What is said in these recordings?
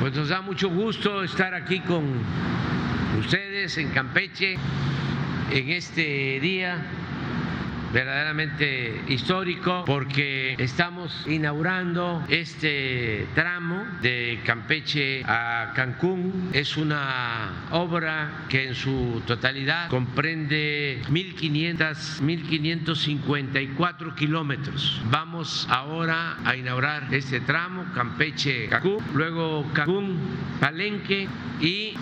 Pues nos da mucho gusto estar aquí con ustedes en Campeche en este día verdaderamente histórico porque estamos inaugurando este tramo de Campeche a Cancún. Es una obra que en su totalidad comprende 1.500, 1.554 kilómetros. Vamos ahora a inaugurar este tramo, Campeche-Cancún, luego Cancún-Palenque y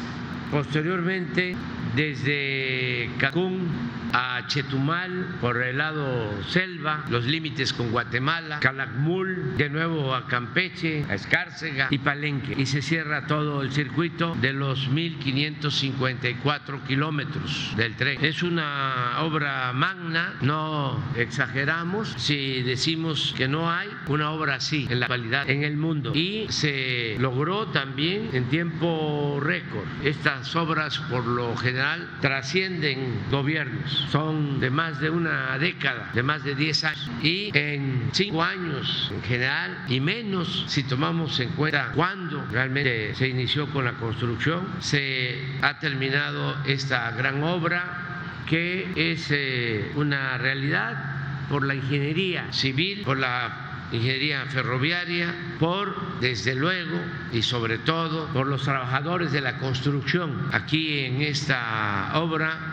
posteriormente desde Cancún a Chetumal por el lado selva, los límites con Guatemala, Calakmul, de nuevo a Campeche, a Escárcega y Palenque. Y se cierra todo el circuito de los 1.554 kilómetros del tren. Es una obra magna, no exageramos si decimos que no hay una obra así en la actualidad en el mundo. Y se logró también en tiempo récord. Estas obras por lo general trascienden gobiernos son de más de una década, de más de 10 años. Y en cinco años en general, y menos si tomamos en cuenta cuándo realmente se inició con la construcción, se ha terminado esta gran obra que es eh, una realidad por la ingeniería civil, por la ingeniería ferroviaria, por, desde luego, y sobre todo, por los trabajadores de la construcción. Aquí en esta obra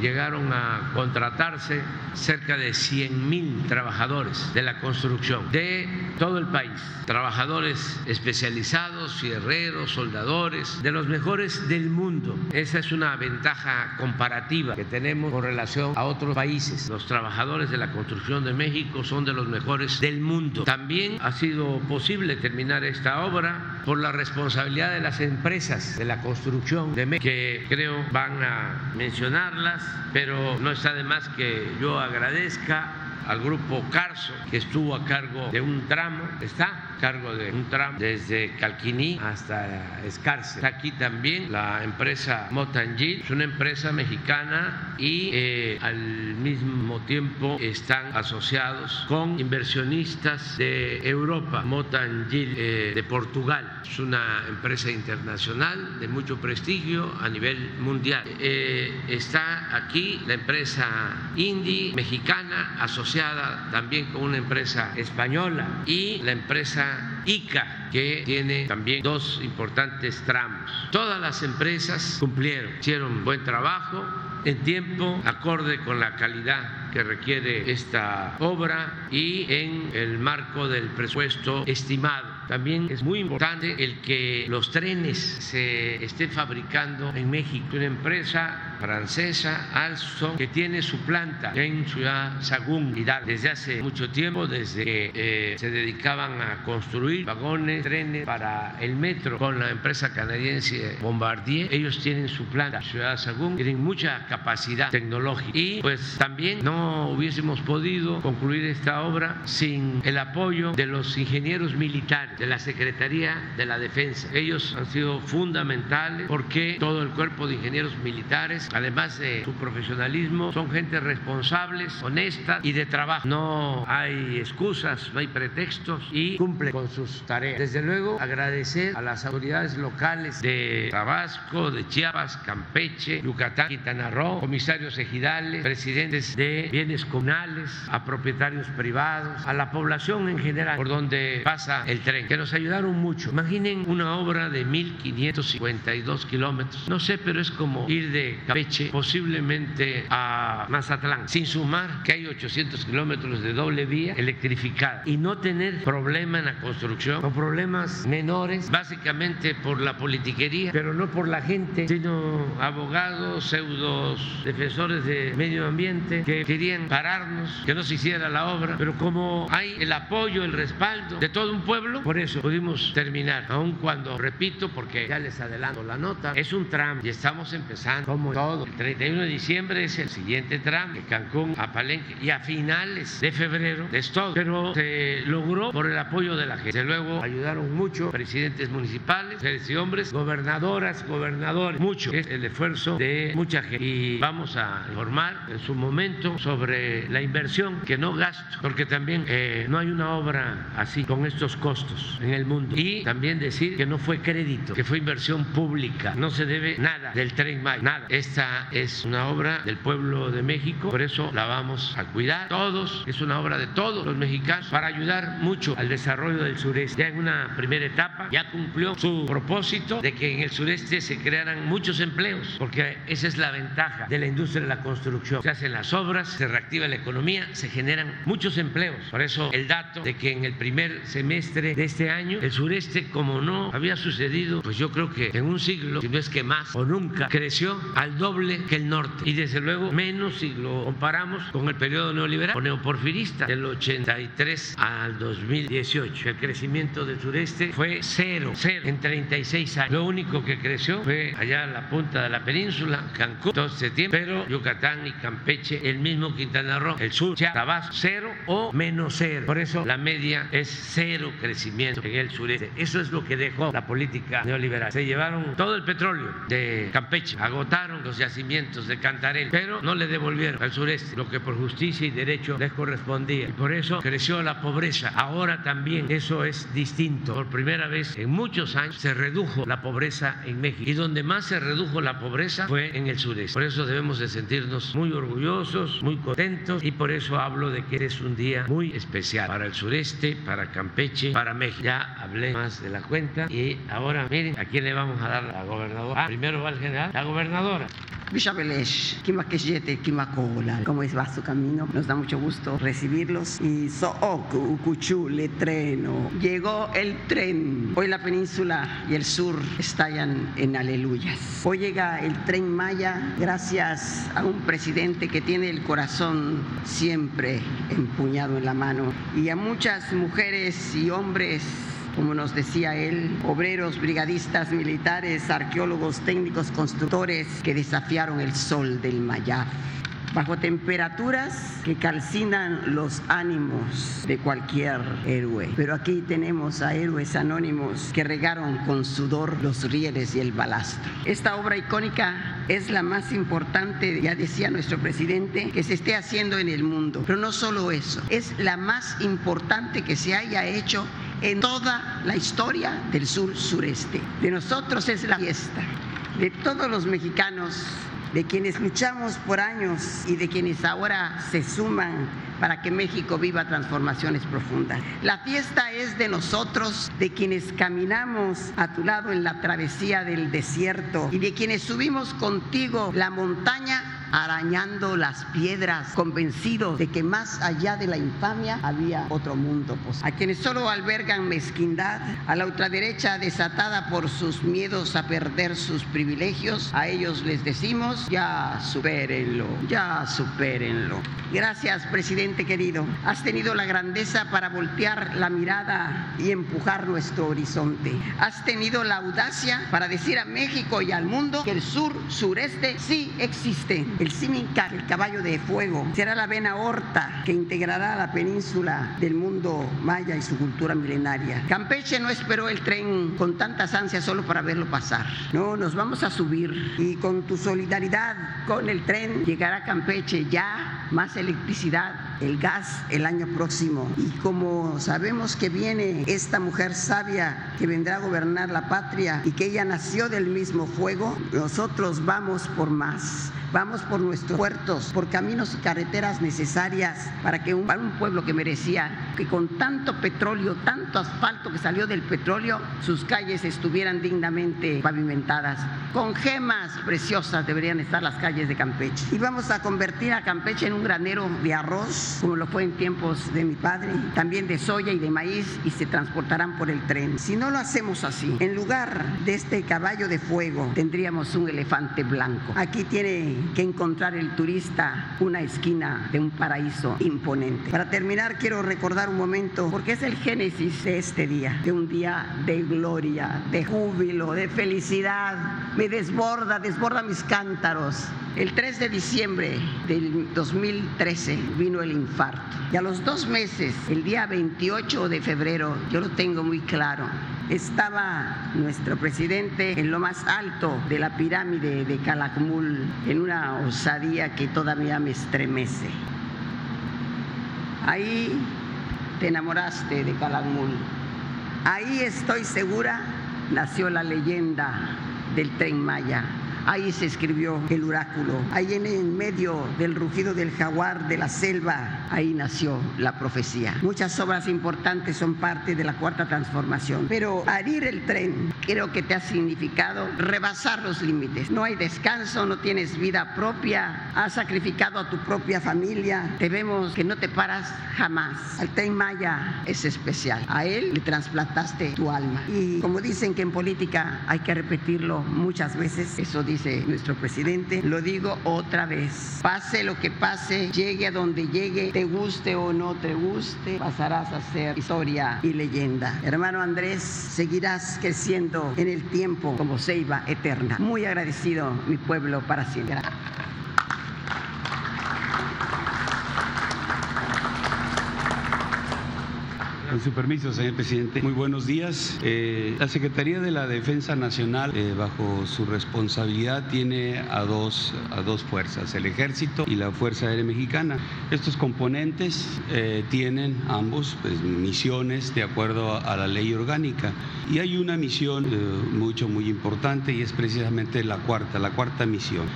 llegaron a contratarse cerca de 100 mil trabajadores de la construcción de todo el país, trabajadores especializados, fierreros, soldadores, de los mejores del mundo. Esa es una ventaja comparativa que tenemos con relación a otros países. Los trabajadores de la construcción de México son de los mejores del mundo. También ha sido posible terminar esta obra por la responsabilidad de las empresas de la construcción de México, que creo van a mencionarlas, pero no está de más que yo agradezca al grupo Carso, que estuvo a cargo de un tramo, está a cargo de un tramo desde Calquiní hasta Escarce. Está aquí también la empresa Motangil, es una empresa mexicana y eh, al mismo tiempo están asociados con inversionistas de Europa, Motangil eh, de Portugal. Es una empresa internacional de mucho prestigio a nivel mundial. Eh, está aquí la empresa Indy mexicana asociada también con una empresa española y la empresa ICA, que tiene también dos importantes tramos. Todas las empresas cumplieron, hicieron buen trabajo en tiempo, acorde con la calidad que requiere esta obra y en el marco del presupuesto estimado. También es muy importante el que los trenes se estén fabricando en México. Una empresa francesa, Alstom, que tiene su planta en Ciudad Sagún, Hidalgo, desde hace mucho tiempo, desde que eh, se dedicaban a construir vagones, trenes para el metro con la empresa canadiense Bombardier. Ellos tienen su planta en Ciudad Sagún, tienen mucha capacidad tecnológica y pues también no hubiésemos podido concluir esta obra sin el apoyo de los ingenieros militares de la Secretaría de la Defensa. Ellos han sido fundamentales porque todo el cuerpo de ingenieros militares, además de su profesionalismo, son gente responsables, honesta y de trabajo. No hay excusas, no hay pretextos y cumple con sus tareas. Desde luego, agradecer a las autoridades locales de Tabasco, de Chiapas, Campeche, Yucatán, Quintana Roo, comisarios ejidales, presidentes de bienes comunales, a propietarios privados, a la población en general por donde pasa el tren, que nos ayudaron mucho. Imaginen una obra de 1.552 kilómetros, no sé, pero es como ir de Campeche posiblemente a Mazatlán, sin sumar que hay 800 kilómetros de doble vía electrificada y no tener problema en la construcción o problemas menores, básicamente por la politiquería, pero no por la gente, sino abogados, pseudos defensores de medio ambiente que querían pararnos, que no se hiciera la obra, pero como hay el apoyo, el respaldo de todo un pueblo, por eso pudimos terminar, aun cuando, repito, porque ya les adelanto la nota, es un tram y estamos empezando como todo. El 31 de diciembre es el siguiente tramo, de Cancún a Palenque, y a finales de febrero es todo. Pero se logró por el apoyo de la gente. Luego ayudaron mucho presidentes municipales, mujeres y hombres, gobernadoras, gobernadores, mucho. Es el esfuerzo de mucha gente. Y vamos a informar en su momento sobre la inversión que no gasto, porque también eh, no hay una obra así con estos costos en el mundo. Y también decir que no fue crédito, que fue inversión pública. No se debe nada del tren Maya, nada. Esta es una obra del pueblo de México, por eso la vamos a cuidar todos. Es una obra de todos los mexicanos para ayudar mucho al desarrollo del sureste. Ya en una primera etapa ya cumplió su propósito de que en el sureste se crearan muchos empleos, porque esa es la ventaja de la industria de la construcción. Se hacen las obras, se reactiva la economía, se generan muchos empleos. Por eso el dato de que en el primer semestre de este año el sureste, como no había sucedido, pues yo creo que en un siglo, si no es que más o nunca, creció al doble que el norte. Y desde luego menos si lo comparamos con el periodo neoliberal o neoporfirista del 83 al 2018. El crecimiento del sureste fue cero, cero en 36 años. Lo único que creció fue allá en la punta de la península, Cancún, 2 de septiembre, pero Yucatán y Campeche, el mismo Quintana Roo, el sur, Tabasco, cero o menos cero. Por eso la media es cero crecimiento en el sureste. Eso es lo que dejó la política neoliberal. Se llevaron todo el petróleo de Campeche, agotaron los yacimientos de Cantarel, pero no le devolvieron al sureste lo que por justicia y derecho les correspondía. Y por eso creció la pobreza. Ahora también eso es distinto. Por primera vez en muchos años se redujo la pobreza en México. Y donde más se redujo la pobreza fue en el sureste. Por eso debemos de sentirnos muy orgullosos, muy contentos y por eso hablo de que es un día muy especial para el sureste, para Campeche, para México. Ya hablé más de la cuenta y ahora miren a quién le vamos a dar la gobernadora. Ah, primero va el general, la gobernadora. Kimakola. ¿Cómo va su camino? Nos da mucho gusto recibirlos. Y Sook, Ukuchu, Letreno. Llegó el tren. Hoy la península y el sur estallan en aleluyas. Hoy llega el tren Maya gracias a un presidente que tiene el corazón siempre empuñado en la mano. Y a muchas mujeres y hombres como nos decía él, obreros, brigadistas, militares, arqueólogos, técnicos, constructores que desafiaron el sol del Mayab bajo temperaturas que calcinan los ánimos de cualquier héroe. Pero aquí tenemos a héroes anónimos que regaron con sudor los rieles y el balastro. Esta obra icónica es la más importante, ya decía nuestro presidente, que se esté haciendo en el mundo. Pero no solo eso, es la más importante que se haya hecho en toda la historia del sur sureste. De nosotros es la fiesta, de todos los mexicanos, de quienes luchamos por años y de quienes ahora se suman para que México viva transformaciones profundas. La fiesta es de nosotros, de quienes caminamos a tu lado en la travesía del desierto y de quienes subimos contigo la montaña arañando las piedras, convencidos de que más allá de la infamia había otro mundo. A quienes solo albergan mezquindad, a la ultraderecha desatada por sus miedos a perder sus privilegios, a ellos les decimos, ya supérenlo, ya supérenlo. Gracias, presidente querido. Has tenido la grandeza para voltear la mirada y empujar nuestro horizonte. Has tenido la audacia para decir a México y al mundo que el sur sureste sí existe el Simicar, el caballo de fuego, será la vena horta que integrará la península del mundo maya y su cultura milenaria. Campeche no esperó el tren con tantas ansias solo para verlo pasar. No, nos vamos a subir y con tu solidaridad con el tren llegará Campeche ya más electricidad, el gas el año próximo. Y como sabemos que viene esta mujer sabia que vendrá a gobernar la patria y que ella nació del mismo fuego, nosotros vamos por más. Vamos por nuestros puertos, por caminos y carreteras necesarias para que un, un pueblo que merecía que con tanto petróleo, tanto asfalto que salió del petróleo, sus calles estuvieran dignamente pavimentadas. Con gemas preciosas deberían estar las calles de Campeche. Y vamos a convertir a Campeche en un granero de arroz, como lo fue en tiempos de mi padre, también de soya y de maíz, y se transportarán por el tren. Si no lo hacemos así, en lugar de este caballo de fuego, tendríamos un elefante blanco. Aquí tiene que encontrar el turista una esquina de un paraíso imponente. Para terminar, quiero recordar un momento, porque es el génesis de este día, de un día de gloria, de júbilo, de felicidad. Me desborda, desborda mis cántaros. El 3 de diciembre del 2013 vino el infarto. Y a los dos meses, el día 28 de febrero, yo lo tengo muy claro, estaba nuestro presidente en lo más alto de la pirámide de Calakmul, en una osadía que todavía me estremece. Ahí te enamoraste de Calakmul. Ahí estoy segura nació la leyenda del tren Maya Ahí se escribió el oráculo. Ahí en, medio del rugido del jaguar de la selva, ahí nació la profecía. Muchas obras importantes son parte de la cuarta transformación. Pero abrir el tren creo que te ha significado rebasar los límites. No hay descanso, no tienes vida propia, has sacrificado a tu propia familia. Te vemos que no te paras jamás. El tren Maya es especial. A él le trasplantaste tu alma. Y como dicen que en política hay que repetirlo muchas veces, eso dice nuestro presidente, lo digo otra vez. Pase lo que pase, llegue a donde llegue, te guste o no te guste, pasarás a ser historia y leyenda. Hermano Andrés, seguirás creciendo en el tiempo como ceiba eterna. Muy agradecido mi pueblo para siempre. Con su permiso, señor presidente. Muy buenos días. Eh, la Secretaría de la Defensa Nacional, eh, bajo su responsabilidad, tiene a dos, a dos fuerzas, el Ejército y la Fuerza Aérea Mexicana. Estos componentes eh, tienen ambos pues, misiones de acuerdo a la ley orgánica. Y hay una misión mucho, muy importante y es precisamente la cuarta, la cuarta misión.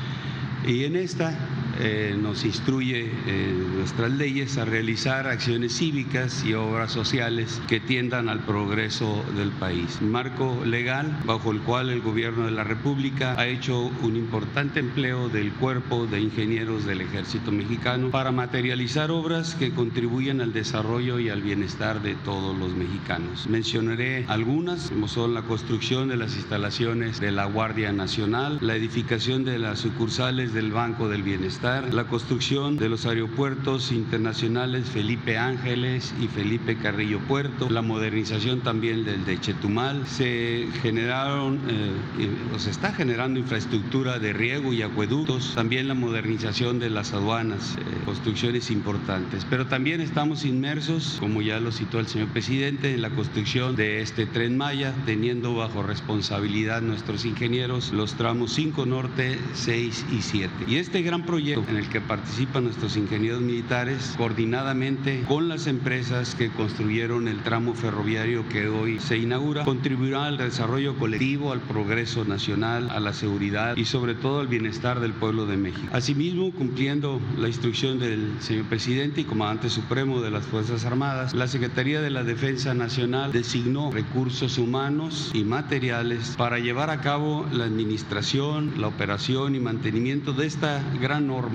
Y en esta eh, nos instruye eh, nuestras leyes a realizar acciones cívicas y obras sociales que tiendan al progreso del país. marco legal bajo el cual el gobierno de la República ha hecho un importante empleo del cuerpo de ingenieros del ejército mexicano para materializar obras que contribuyen al desarrollo y al bienestar de todos los mexicanos. Mencionaré algunas, como son la construcción de las instalaciones de la Guardia Nacional, la edificación de las sucursales del Banco del Bienestar, la construcción de los aeropuertos internacionales Felipe Ángeles y Felipe Carrillo Puerto, la modernización también del de Chetumal. Se generaron, eh, o se está generando infraestructura de riego y acueductos, también la modernización de las aduanas, eh, construcciones importantes. Pero también estamos inmersos, como ya lo citó el señor presidente, en la construcción de este tren Maya, teniendo bajo responsabilidad nuestros ingenieros los tramos 5 Norte, 6 y 7. Y este gran proyecto en el que participan nuestros ingenieros militares coordinadamente con las empresas que construyeron el tramo ferroviario que hoy se inaugura, contribuirá al desarrollo colectivo, al progreso nacional, a la seguridad y sobre todo al bienestar del pueblo de México. Asimismo, cumpliendo la instrucción del señor presidente y comandante supremo de las Fuerzas Armadas, la Secretaría de la Defensa Nacional designó recursos humanos y materiales para llevar a cabo la administración, la operación y mantenimiento de esta gran norma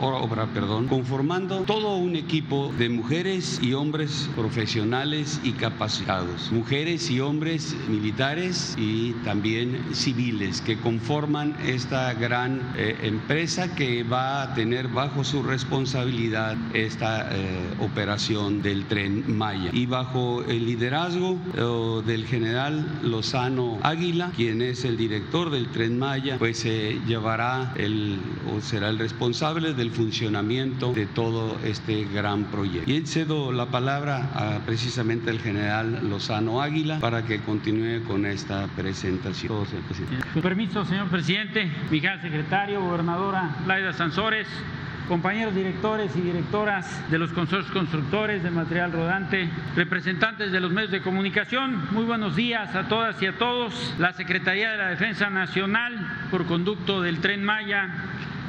obra, perdón, conformando todo un equipo de mujeres y hombres profesionales y capacitados, mujeres y hombres militares y también civiles que conforman esta gran eh, empresa que va a tener bajo su responsabilidad esta eh, operación del tren Maya. Y bajo el liderazgo eh, del general Lozano Águila, quien es el director del tren Maya, pues se llevará el o será el responsable responsable del funcionamiento de todo este gran proyecto. Y cedo la palabra a precisamente al general Lozano Águila para que continúe con esta presentación. Con permiso, señor presidente, secretario, gobernadora Laida Sansores, compañeros directores y directoras de los consorcios constructores de material rodante, representantes de los medios de comunicación, muy buenos días a todas y a todos. La Secretaría de la Defensa Nacional, por conducto del Tren Maya,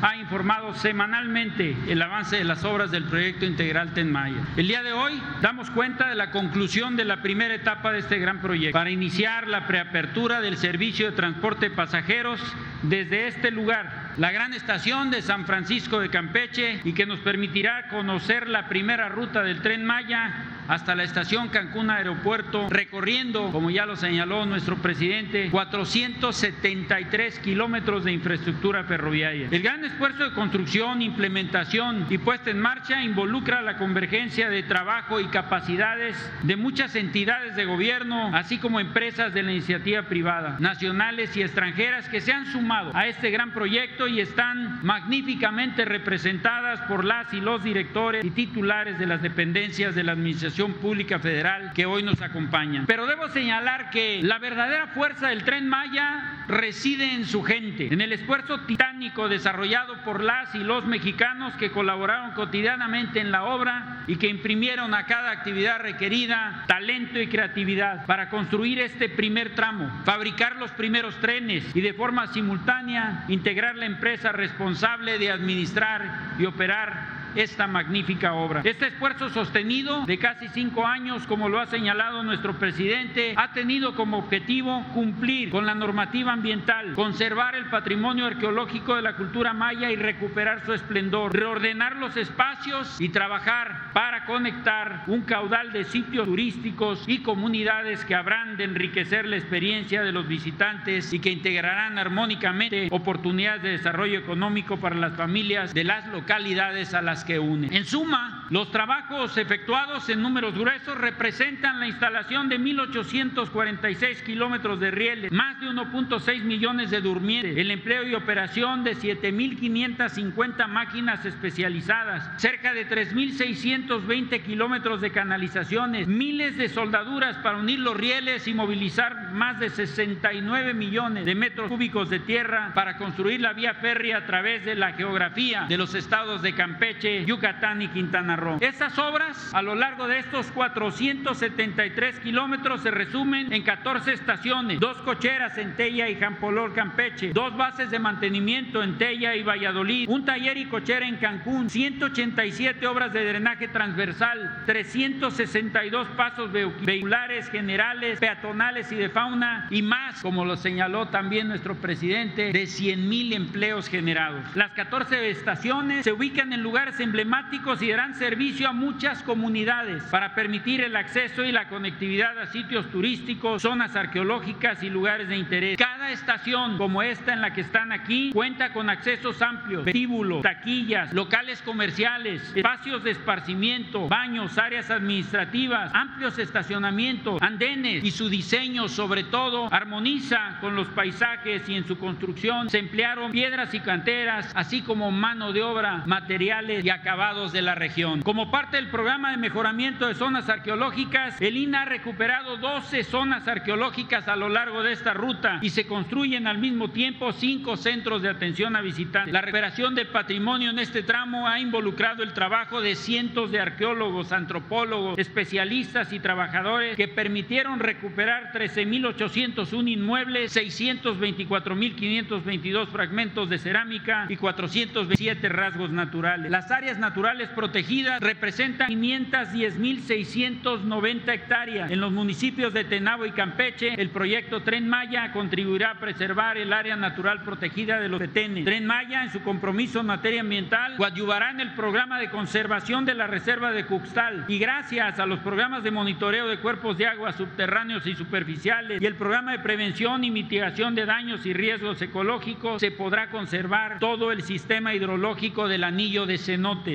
ha informado semanalmente el avance de las obras del proyecto integral Tenmaya. El día de hoy damos cuenta de la conclusión de la primera etapa de este gran proyecto para iniciar la preapertura del servicio de transporte de pasajeros desde este lugar, la gran estación de San Francisco de Campeche y que nos permitirá conocer la primera ruta del tren Maya hasta la estación Cancún Aeropuerto, recorriendo, como ya lo señaló nuestro presidente, 473 kilómetros de infraestructura ferroviaria. El gran esfuerzo de construcción, implementación y puesta en marcha involucra la convergencia de trabajo y capacidades de muchas entidades de gobierno, así como empresas de la iniciativa privada, nacionales y extranjeras que se han sumado a este gran proyecto y están magníficamente representadas por las y los directores y titulares de las dependencias de la Administración Pública Federal que hoy nos acompañan. Pero debo señalar que la verdadera fuerza del tren Maya reside en su gente, en el esfuerzo titánico desarrollado por las y los mexicanos que colaboraron cotidianamente en la obra y que imprimieron a cada actividad requerida talento y creatividad para construir este primer tramo, fabricar los primeros trenes y de forma simultánea integrar la empresa responsable de administrar y operar esta magnífica obra. Este esfuerzo sostenido de casi cinco años, como lo ha señalado nuestro presidente, ha tenido como objetivo cumplir con la normativa ambiental, conservar el patrimonio arqueológico de la cultura maya y recuperar su esplendor, reordenar los espacios y trabajar para conectar un caudal de sitios turísticos y comunidades que habrán de enriquecer la experiencia de los visitantes y que integrarán armónicamente oportunidades de desarrollo económico para las familias de las localidades a las que une. En suma, los trabajos efectuados en números gruesos representan la instalación de 1.846 kilómetros de rieles, más de 1.6 millones de durmientes, el empleo y operación de 7.550 máquinas especializadas, cerca de 3.620 kilómetros de canalizaciones, miles de soldaduras para unir los rieles y movilizar más de 69 millones de metros cúbicos de tierra para construir la vía férrea a través de la geografía de los estados de Campeche, Yucatán y Quintana Roo. Estas obras a lo largo de estos 473 kilómetros se resumen en 14 estaciones, dos cocheras en Tella y Jampolor, Campeche, dos bases de mantenimiento en Tella y Valladolid, un taller y cochera en Cancún, 187 obras de drenaje transversal, 362 pasos vehiculares generales, peatonales y de fauna y más, como lo señaló también nuestro presidente, de 100 mil empleos generados. Las 14 estaciones se ubican en lugares emblemáticos y darán servicio a muchas comunidades para permitir el acceso y la conectividad a sitios turísticos, zonas arqueológicas y lugares de interés. Cada estación como esta en la que están aquí cuenta con accesos amplios, vestíbulos, taquillas, locales comerciales, espacios de esparcimiento, baños, áreas administrativas, amplios estacionamientos, andenes y su diseño sobre todo armoniza con los paisajes y en su construcción se emplearon piedras y canteras, así como mano de obra, materiales y acabados de la región. Como parte del programa de mejoramiento de zonas arqueológicas, el INA ha recuperado 12 zonas arqueológicas a lo largo de esta ruta y se construyen al mismo tiempo cinco centros de atención a visitantes. La recuperación del patrimonio en este tramo ha involucrado el trabajo de cientos de arqueólogos, antropólogos, especialistas y trabajadores que permitieron recuperar 13.801 inmuebles, 624.522 fragmentos de cerámica y 427 rasgos naturales. Las áreas naturales protegidas representan 510.690 hectáreas. En los municipios de Tenabo y Campeche, el proyecto Tren Maya contribuirá a preservar el área natural protegida de los detenes. Tren Maya, en su compromiso en materia ambiental, coadyuvará en el programa de conservación de la reserva de Cuxtal y gracias a los programas de monitoreo de cuerpos de agua subterráneos y superficiales y el programa de prevención y mitigación de daños y riesgos ecológicos, se podrá conservar todo el sistema hidrológico del anillo de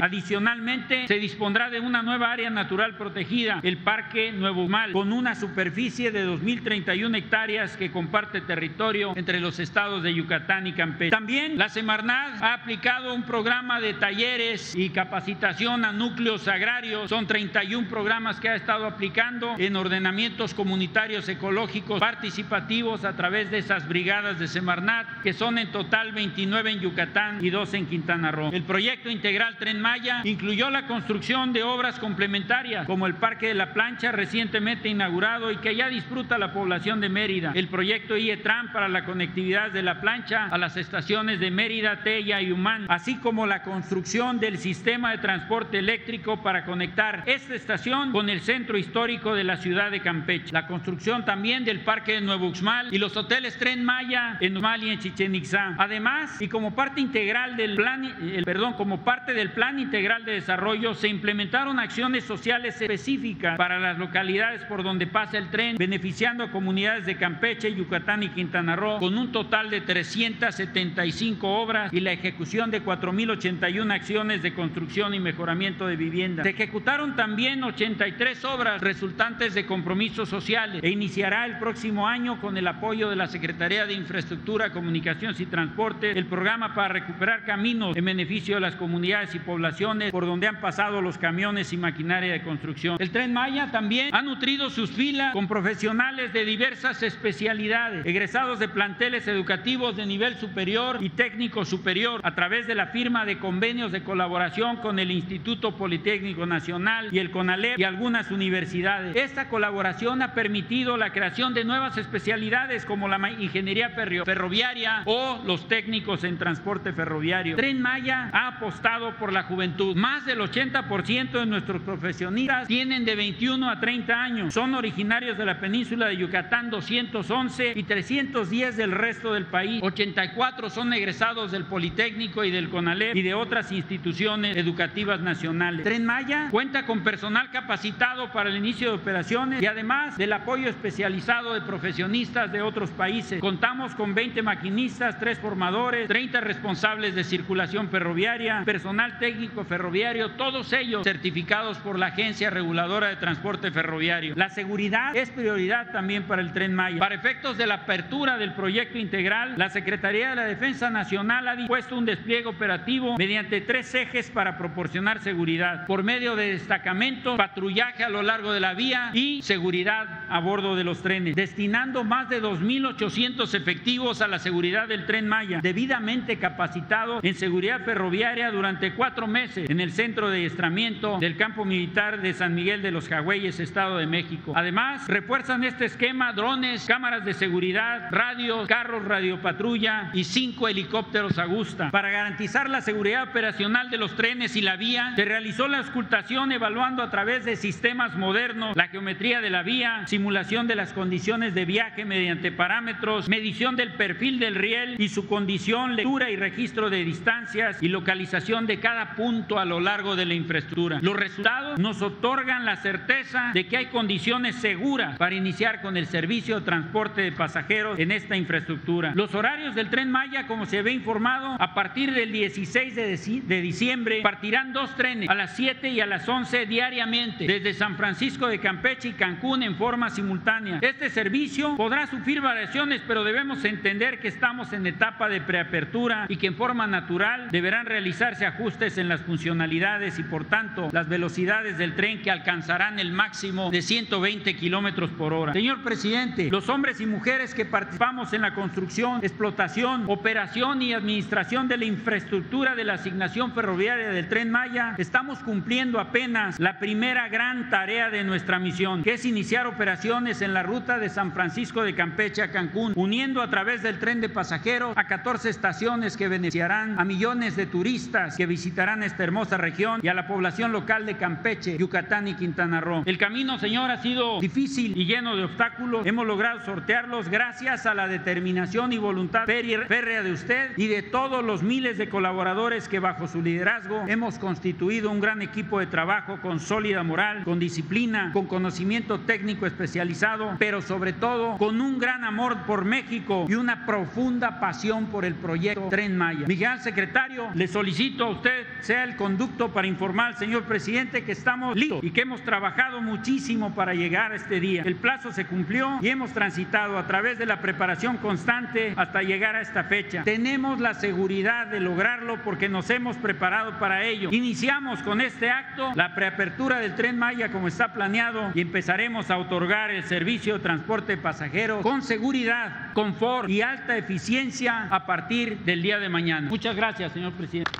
Adicionalmente, se dispondrá de una nueva área natural protegida, el Parque Nuevo Mal, con una superficie de 2.031 hectáreas que comparte territorio entre los estados de Yucatán y Campeche. También la Semarnat ha aplicado un programa de talleres y capacitación a núcleos agrarios. Son 31 programas que ha estado aplicando en ordenamientos comunitarios ecológicos participativos a través de esas brigadas de Semarnat, que son en total 29 en Yucatán y 2 en Quintana Roo. El proyecto integral Tren Maya incluyó la construcción de obras complementarias como el Parque de la Plancha recientemente inaugurado y que ya disfruta la población de Mérida, el proyecto IETRAN para la conectividad de la plancha a las estaciones de Mérida, Tella y Humán, así como la construcción del sistema de transporte eléctrico para conectar esta estación con el centro histórico de la ciudad de Campeche, la construcción también del Parque de Nuevo Uxmal y los hoteles Tren Maya en Uxmal y en Chichen Itzá. Además, y como parte integral del plan, el, perdón, como parte del del Plan Integral de Desarrollo se implementaron acciones sociales específicas para las localidades por donde pasa el tren, beneficiando a comunidades de Campeche, Yucatán y Quintana Roo con un total de 375 obras y la ejecución de 4.081 acciones de construcción y mejoramiento de vivienda. Se ejecutaron también 83 obras resultantes de compromisos sociales e iniciará el próximo año con el apoyo de la Secretaría de Infraestructura, Comunicaciones y Transporte el programa para recuperar caminos en beneficio de las comunidades y poblaciones por donde han pasado los camiones y maquinaria de construcción. El tren Maya también ha nutrido sus filas con profesionales de diversas especialidades, egresados de planteles educativos de nivel superior y técnico superior a través de la firma de convenios de colaboración con el Instituto Politécnico Nacional y el CONALEP y algunas universidades. Esta colaboración ha permitido la creación de nuevas especialidades como la ingeniería ferroviaria o los técnicos en transporte ferroviario. Tren Maya ha apostado por la juventud. Más del 80% de nuestros profesionistas tienen de 21 a 30 años. Son originarios de la península de Yucatán 211 y 310 del resto del país. 84 son egresados del Politécnico y del CONALEP y de otras instituciones educativas nacionales. Tren Maya cuenta con personal capacitado para el inicio de operaciones y además del apoyo especializado de profesionistas de otros países. Contamos con 20 maquinistas, 3 formadores, 30 responsables de circulación ferroviaria, personal técnico ferroviario, todos ellos certificados por la Agencia Reguladora de Transporte Ferroviario. La seguridad es prioridad también para el tren Maya. Para efectos de la apertura del proyecto integral, la Secretaría de la Defensa Nacional ha dispuesto un despliegue operativo mediante tres ejes para proporcionar seguridad, por medio de destacamentos, patrullaje a lo largo de la vía y seguridad a bordo de los trenes, destinando más de 2.800 efectivos a la seguridad del tren Maya, debidamente capacitado en seguridad ferroviaria durante cuatro meses en el centro de adiestramiento del campo militar de San Miguel de los Jagüeyes, Estado de México. Además, refuerzan este esquema drones, cámaras de seguridad, radios, carros radiopatrulla y cinco helicópteros Agusta. Para garantizar la seguridad operacional de los trenes y la vía, se realizó la auscultación evaluando a través de sistemas modernos la geometría de la vía, simulación de las condiciones de viaje mediante parámetros, medición del perfil del riel y su condición, lectura y registro de distancias y localización de cada punto a lo largo de la infraestructura. Los resultados nos otorgan la certeza de que hay condiciones seguras para iniciar con el servicio de transporte de pasajeros en esta infraestructura. Los horarios del tren Maya, como se ve informado, a partir del 16 de, diciembre partirán dos trenes a las 7 y a las 11 diariamente desde San Francisco de Campeche y Cancún en forma simultánea. Este servicio podrá sufrir variaciones, pero debemos entender que estamos en etapa de preapertura y que en forma natural deberán realizarse ajustes en las funcionalidades y por tanto las velocidades del tren que alcanzarán el máximo de 120 kilómetros por hora. Señor presidente, los hombres y mujeres que participamos en la construcción, explotación, operación y administración de la infraestructura de la asignación ferroviaria del tren Maya, estamos cumpliendo apenas la primera gran tarea de nuestra misión, que es iniciar operaciones en la ruta de San Francisco de Campeche a Cancún, uniendo a través del tren de pasajeros a 14 estaciones que beneficiarán a millones de turistas que visitarán esta hermosa región y a la población local de Campeche, Yucatán y Quintana Roo. El camino, señor, ha sido difícil y lleno de obstáculos. Hemos logrado sortearlos gracias a la determinación y voluntad férrea de usted y de todos los miles de colaboradores que bajo su liderazgo hemos constituido un gran equipo de trabajo con sólida moral, con disciplina, con conocimiento técnico especializado, pero sobre todo con un gran amor por México y una profunda pasión por el proyecto Tren Maya. Miguel Secretario, le solicito a usted sea el conducto para informar al señor presidente que estamos listos y que hemos trabajado muchísimo para llegar a este día. El plazo se cumplió y hemos transitado a través de la preparación constante hasta llegar a esta fecha. Tenemos la seguridad de lograrlo porque nos hemos preparado para ello. Iniciamos con este acto la preapertura del tren Maya como está planeado y empezaremos a otorgar el servicio de transporte pasajero con seguridad, confort y alta eficiencia a partir del día de mañana. Muchas gracias, señor presidente.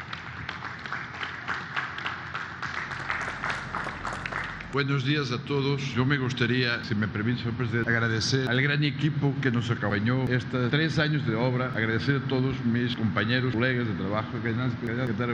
Buenos días a todos. Yo me gustaría, si me permite, señor presidente, agradecer al gran equipo que nos acompañó estos tres años de obra, agradecer a todos mis compañeros, colegas de trabajo,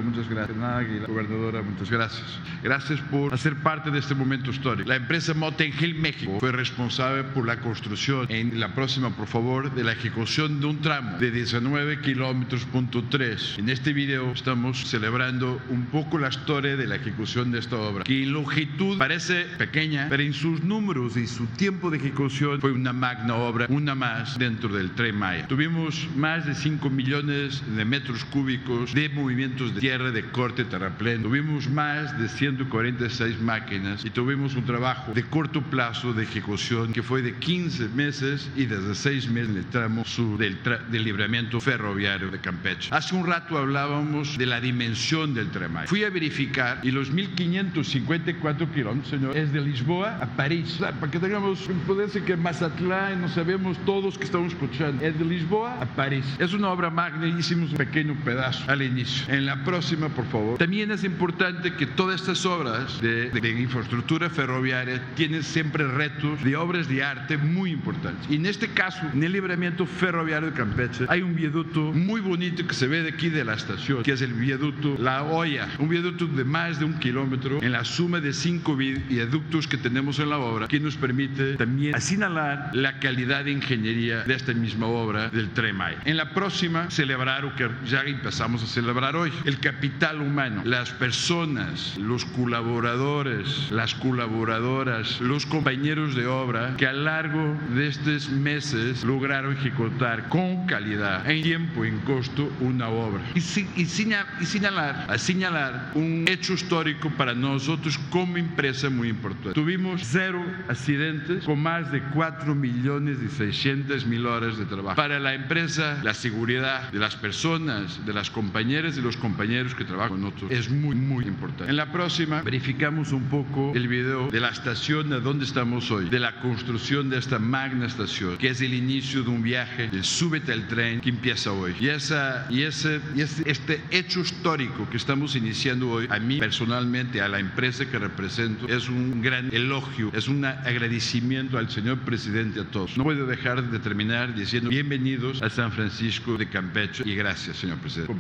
muchas gracias, la gobernadora, muchas gracias. Gracias por hacer parte de este momento histórico. La empresa Motengil México fue responsable por la construcción en la próxima, por favor, de la ejecución de un tramo de 19 kilómetros punto 3. En este video estamos celebrando un poco la historia de la ejecución de esta obra, que en longitud parece pequeña, pero en sus números y su tiempo de ejecución fue una magna obra, una más dentro del Tren Maya. Tuvimos más de 5 millones de metros cúbicos de movimientos de tierra de corte terraplén. Tuvimos más de 146 máquinas y tuvimos un trabajo de corto plazo de ejecución que fue de 15 meses y desde 6 meses en el tramo sur del, del libramiento ferroviario de Campeche. Hace un rato hablábamos de la dimensión del Tren Maya. Fui a verificar y los 1554 kilómetros señor, es de Lisboa a París. para que tengamos, puede ser que Mazatlán, no sabemos todos que estamos escuchando, es de Lisboa a París. Es una obra magna, hicimos un pequeño pedazo al inicio. En la próxima, por favor. También es importante que todas estas obras de, de infraestructura ferroviaria tienen siempre retos de obras de arte muy importantes. Y en este caso, en el libramiento ferroviario de Campeche, hay un viaducto muy bonito que se ve de aquí de la estación, que es el viaducto La Hoya, un viaducto de más de un kilómetro en la suma de cinco viaductos que tenemos en la obra que nos permite también asinalar la calidad de ingeniería de esta misma obra del Tremay. En la próxima, celebrar o que ya empezamos a celebrar hoy, el capital humano, las personas, los colaboradores, las colaboradoras, los compañeros de obra que a lo largo de estos meses lograron ejecutar con calidad, en tiempo, en costo, una obra. Y, y, señalar, a señalar un hecho histórico para nosotros como empresa muy importante. Tuvimos cero accidentes con más de 4 millones y 600 mil horas de trabajo. Para la empresa, la seguridad de las personas, de las compañeras y los compañeros que trabajan con nosotros es muy, muy importante. En la próxima verificamos un poco el video de la estación a donde estamos hoy, de la construcción de esta magna estación, que es el inicio de un viaje del súbete al tren que empieza hoy. Y, esa, y, ese, y este hecho histórico que estamos iniciando hoy, a mí personalmente, a la empresa que represento, es un gran elogio, es un agradecimiento al señor presidente a todos. No puedo dejar de terminar diciendo bienvenidos a San Francisco de Campeche y gracias, señor presidente.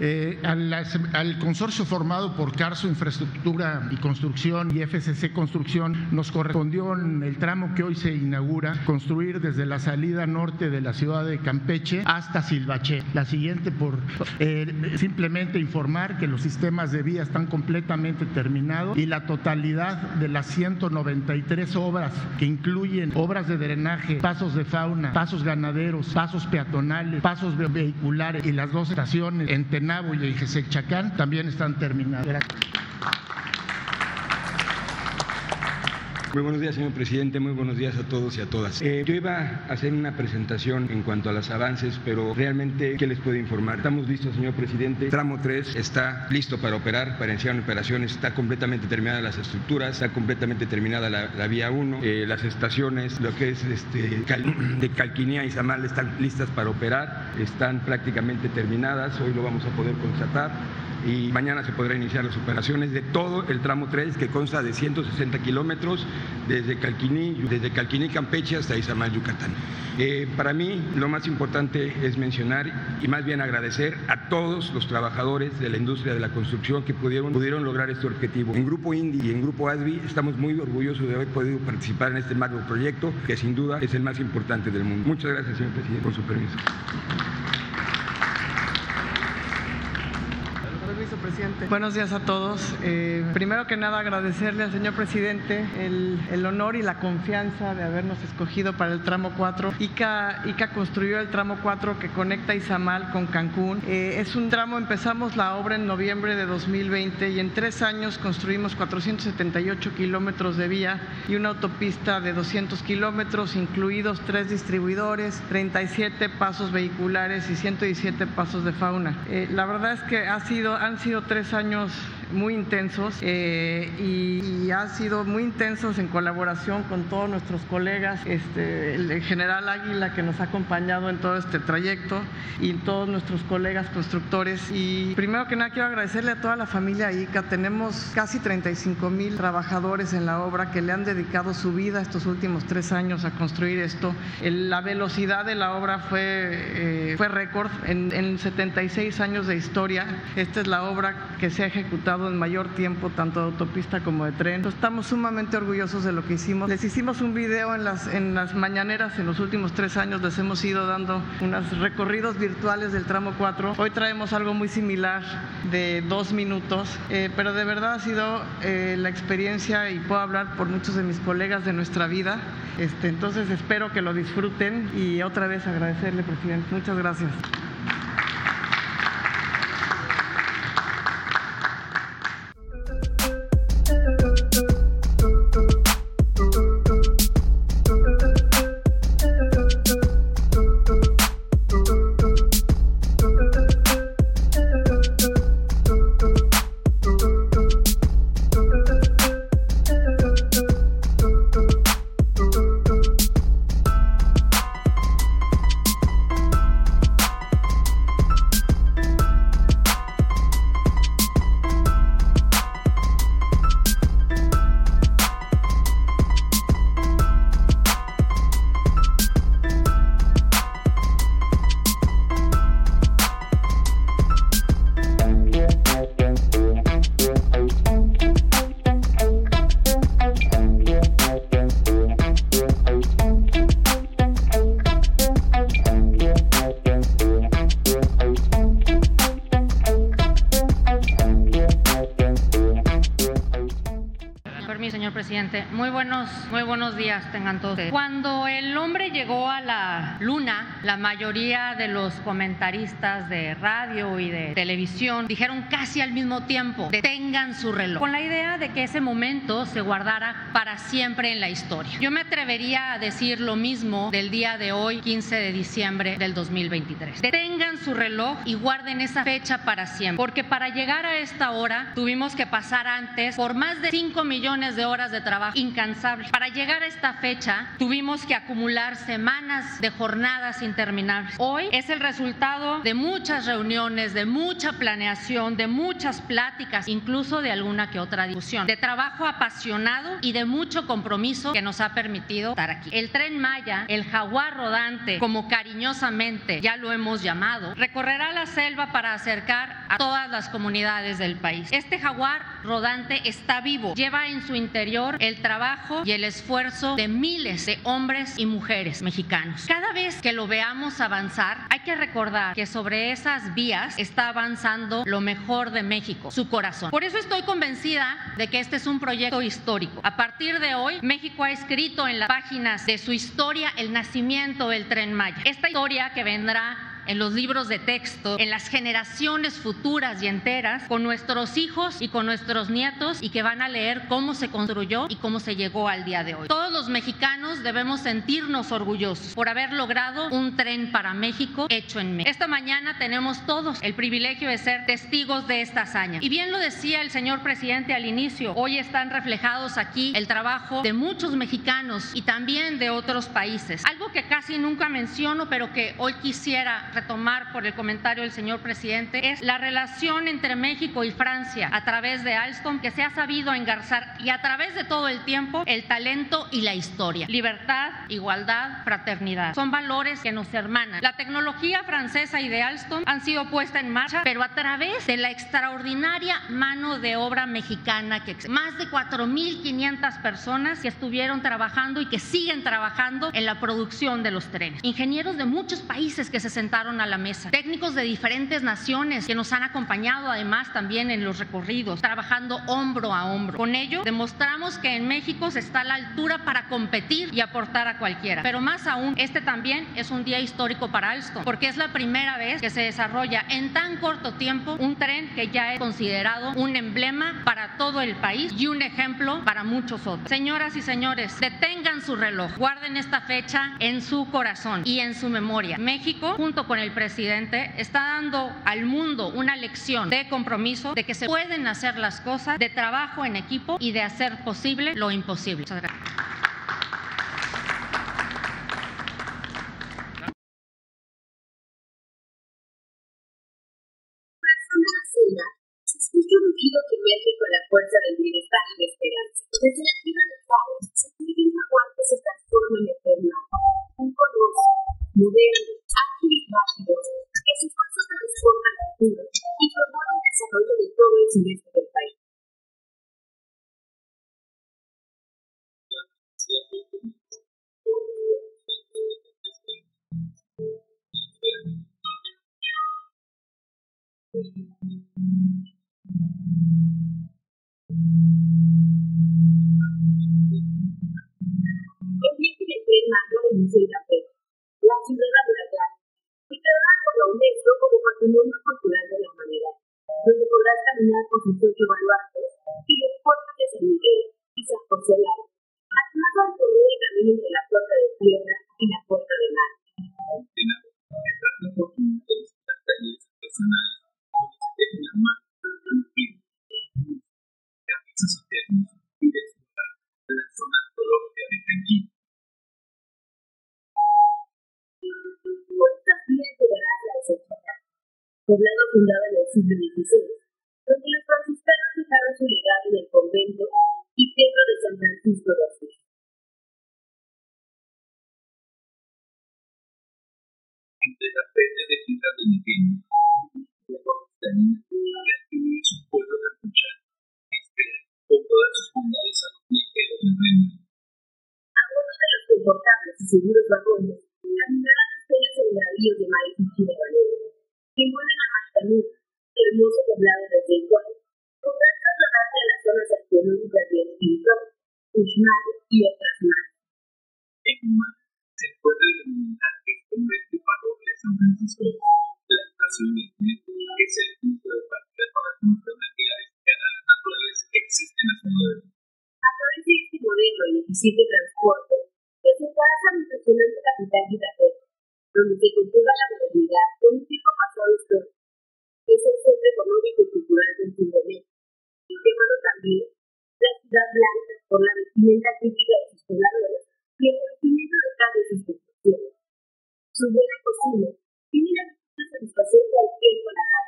Eh, al, consorcio formado por Carso Infraestructura y Construcción y FCC Construcción nos correspondió en el tramo que hoy se inaugura construir desde la salida norte de la ciudad de Campeche hasta Silvache. La siguiente por eh, simplemente informar que los sistemas de vía están completamente terminados y la totalidad de las 193 obras que incluyen obras de drenaje, pasos de fauna, pasos ganaderos, pasos peatonales, pasos vehiculares y las dos estaciones en Nabo y Chacán también están terminadas. Muy buenos días, señor presidente. Muy buenos días a todos y a todas. Eh, yo iba a hacer una presentación en cuanto a los avances, pero realmente, ¿qué les puedo informar? Estamos listos, señor presidente. Tramo 3 está listo para operar, para iniciar operaciones. Está completamente terminada las estructuras, está completamente terminada la, vía 1. Eh, las estaciones, lo que es este, de Calquinía y Zamal, están listas para operar. Están prácticamente terminadas. Hoy lo vamos a poder constatar y mañana se podrán iniciar las operaciones de todo el tramo 3 que consta de 160 kilómetros desde Calquiní, desde Calquiní Campeche hasta Izamal, Yucatán. Eh, para mí lo más importante es mencionar y más bien agradecer a todos los trabajadores de la industria de la construcción que pudieron, pudieron lograr este objetivo. En Grupo Indy y en Grupo ASBI estamos muy orgullosos de haber podido participar en este macro proyecto que sin duda es el más importante del mundo. Muchas gracias, señor presidente, por su permiso. Presidente. Buenos días a todos. Eh, primero que nada, agradecerle al señor presidente el, honor y la confianza de habernos escogido para el tramo 4. ICA, ICA construyó el tramo 4 que conecta Izamal con Cancún. Eh, es un tramo, empezamos la obra en noviembre de 2020 y en tres años construimos 478 kilómetros de vía y una autopista de 200 kilómetros, incluidos tres distribuidores, 37 pasos vehiculares y 117 pasos de fauna. Eh, la verdad es que ha sido, han sido tres años muy intensos eh, y, han sido muy intensos en colaboración con todos nuestros colegas, este, el general Águila que nos ha acompañado en todo este trayecto y todos nuestros colegas constructores. Y primero que nada quiero agradecerle a toda la familia ICA. Tenemos casi 35 mil trabajadores en la obra que le han dedicado su vida estos últimos tres años a construir esto. la velocidad de la obra fue, eh, fue récord en, en 76 años de historia. Esta es la obra que se ha ejecutado en mayor tiempo, tanto de autopista como de tren. Estamos sumamente orgullosos de lo que hicimos. Les hicimos un video en las, en las mañaneras en los últimos tres años, les hemos ido dando unos recorridos virtuales del tramo 4. Hoy traemos algo muy similar de dos minutos, eh, pero de verdad ha sido eh, la experiencia y puedo hablar por muchos de mis colegas de nuestra vida. Este, entonces espero que lo disfruten y otra vez agradecerle, presidente. Muchas gracias. Cuando el hombre llegó a la luna, la mayoría de los comentaristas de radio y de televisión dijeron casi al mismo tiempo, detengan su reloj, con la idea de que ese momento se guardara para siempre en la historia. Yo me atrevería a decir lo mismo del día de hoy, 15 de diciembre del 2023. Detengan su reloj y guarden esa fecha para siempre, porque para llegar a esta hora tuvimos que pasar antes por más de 5 millones de horas de trabajo incansable. Para llegar a esta fecha tuvimos que acumular semanas de jornadas interminables. Hoy es el resultado de muchas reuniones, de mucha planeación, de muchas pláticas, incluso de alguna que otra discusión, de trabajo apasionado y de mucho compromiso que nos ha permitido estar aquí. El tren Maya, el jaguar rodante, como cariñosamente ya lo hemos llamado, recorrerá la selva para acercar a todas las comunidades del país. Este jaguar rodante está vivo, lleva en su interior el trabajo y el esfuerzo de miles de hombres y mujeres mexicanos. Cada vez que lo veamos avanzar, hay que recordar que sobre esas vías está avanzando lo mejor de México, su corazón. Por eso estoy convencida de que este es un proyecto histórico. A partir de hoy, México ha escrito en las páginas de su historia el nacimiento del tren Maya. Esta historia que vendrá en los libros de texto, en las generaciones futuras y enteras, con nuestros hijos y con nuestros nietos y que van a leer cómo se construyó y cómo se llegó al día de hoy. Todos los mexicanos debemos sentirnos orgullosos por haber logrado un tren para México hecho en México. Esta mañana tenemos todos el privilegio de ser testigos de esta hazaña. Y bien lo decía el señor presidente al inicio, hoy están reflejados aquí el trabajo de muchos mexicanos y también de otros países. Algo que casi nunca menciono, pero que hoy quisiera retomar por el comentario del señor presidente es la relación entre México y Francia a través de Alstom que se ha sabido engarzar y a través de todo el tiempo el talento y la historia. Libertad, igualdad, fraternidad. Son valores que nos hermanan. La tecnología francesa y de Alstom han sido puestas en marcha, pero a través de la extraordinaria mano de obra mexicana que más de 4.500 personas que estuvieron trabajando y que siguen trabajando en la producción de los trenes. Ingenieros de muchos países que se sentaron a la mesa. Técnicos de diferentes naciones que nos han acompañado además también en los recorridos, trabajando hombro a hombro. Con ello demostramos que en México se está a la altura para competir y aportar a cualquiera. Pero más aún, este también es un día histórico para Alstom, porque es la primera vez que se desarrolla en tan corto tiempo un tren que ya es considerado un emblema para todo el país y un ejemplo para muchos otros. Señoras y señores, detengan su reloj, guarden esta fecha en su corazón y en su memoria. México, junto con el presidente, está dando al mundo una lección de compromiso, de que se pueden hacer las cosas, de trabajo en equipo y de hacer posible lo imposible. Muchas gracias. Moderno, ágil y rápido, que su fuerza transforma al futuro y promueve el desarrollo de todo el sureste del país. El de Museo Café, la ciudad aduladada, declarada por la UNESCO como Patrimonio Cultural de la Humanidad, donde podrás caminar por sus ocho baluartes y los puertos de San Miguel y San José Lado. Además, al correr el camino entre la puerta de tierra y la puerta de mar. ¿Cuántas vías llegarás a desempeñar? Poblado fundado en el siglo XVI, donde los franciscanos dejaron su legado en el convento y templo de San Francisco de Asís. Entre la fecha de Ciudad de Niqueño, la Constantina, la escribió su pueblo capuchano, espera con todas sus bondades a los viajeros del reino. A bordo de los confortables y seguros vagones, las bellas sembradíos de maíz y chile valero, que envuelven a Mascanuca, hermoso poblado desde el cual podrás trasladarte a las zonas arqueológicas de Espiritual, Uxmal y otras más. En Humán se encuentra el monumental convento y parroquia de San Francisco, la estación del metro, que es el punto de partida para conocer las actividades canales naturales que existen en la zona del A través de este moderno y eficiente transporte, te acercarás a la impresionante capital yucateca, donde se conjuga la modernidad con un tipo pasado histórico. Es el centro económico y cultural del sur de México, y llamado también la ciudad blanca por la vestimenta típica de sus pobladores y el crecimiento detrás de sus construcciones. Su buena cocina tiene la virtud de cualquier paladar.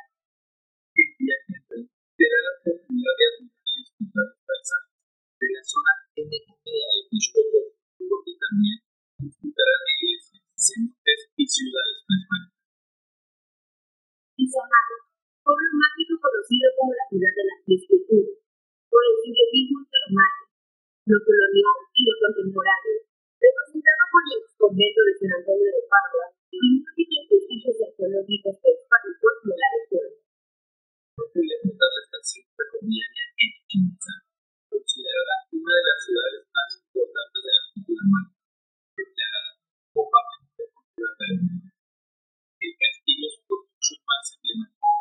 Será la oportunidad de admirar y disfrutar los paisajes de la zona endémica de Texcoco, donde también disfrutará de iglesias, cenotes y ciudades prehispánicas. Izamal, pueblo mágico conocido como la ciudad de las tres culturas, por el simbolismo entre lo mágico, lo colonial y lo contemporáneo, representado por el convento de San Antonio de Padua y múltiples vestigios arqueológicos prehispánicos de la región. Posible notar la estación ferroviaria en Chinza, considerada una de las ciudades más importantes de la cultura como Patrimonio Cultural del Mundo. El castillo es construcción más emblemática,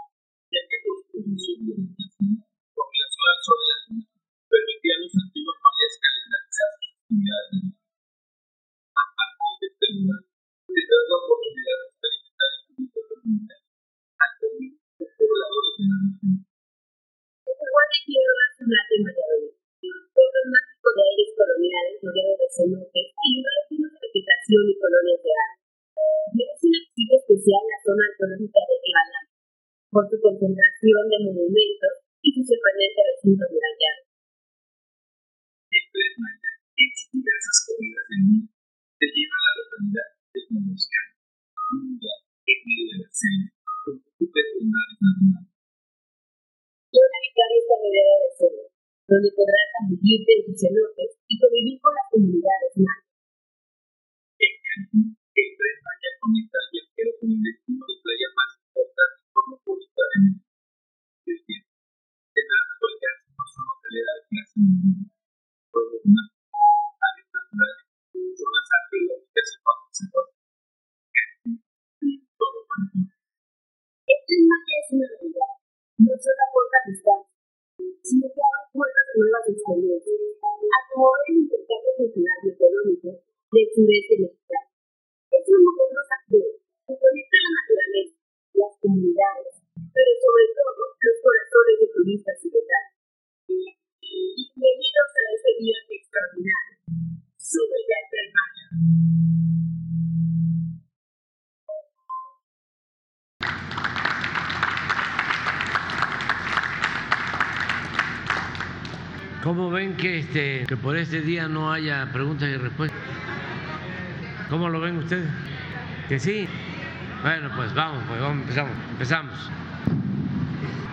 ya que por su de orientación con relación al sol y la luna, permitía a los antiguos mayas calendarizar sus actividades de A partir de este lugar, tendrás la oportunidad de experimentar el turismo comunitario, al convivir con pobladores de la región. El jaguar de tierra es un arte en Valladolid, pueblo mágico de aires coloniales rodeado de cenotes y lugares llenos de vegetación y colonias de arte. Merece un éxito especial la zona arqueológica de Egalán, por su concentración de monumentos y su sorprendente recinto murallado. En sus diversas corridas del mundo, te lleva a la localidad de Monoscan, un lugar en medio de la selva, con múltiples bondades naturales. Zona Vicaria está rodeada de selva, donde podrás ambiente en sus cenotes y convivir con las comunidades mayas. En Cancún, el tren Maya conecta al viajero con el destino de playa más importante y cosmopolita de México. Es decir, tendrá que volcarse por su hotelera de clase mundial, mágicos, áreas naturales, zonas arqueológicas y. Cancún y todo Cancún. El tren Maya es una realidad, no solo aporta distancia, sino que abra puertas a nuevas experiencias, acomodar el intercambio cultural y económico del sudeste mexicano. Es un modelo activo que conecta la naturaleza, las comunidades, pero sobre todo los corazones de turistas y locales. Bienvenidos a este viaje extraordinario. Súbete al Mayo. Thank you. ¿Cómo ven que, este, que por este día no haya preguntas y respuestas? ¿Cómo lo ven ustedes? ¿Que sí? Bueno, pues vamos, pues vamos, empezamos. empezamos.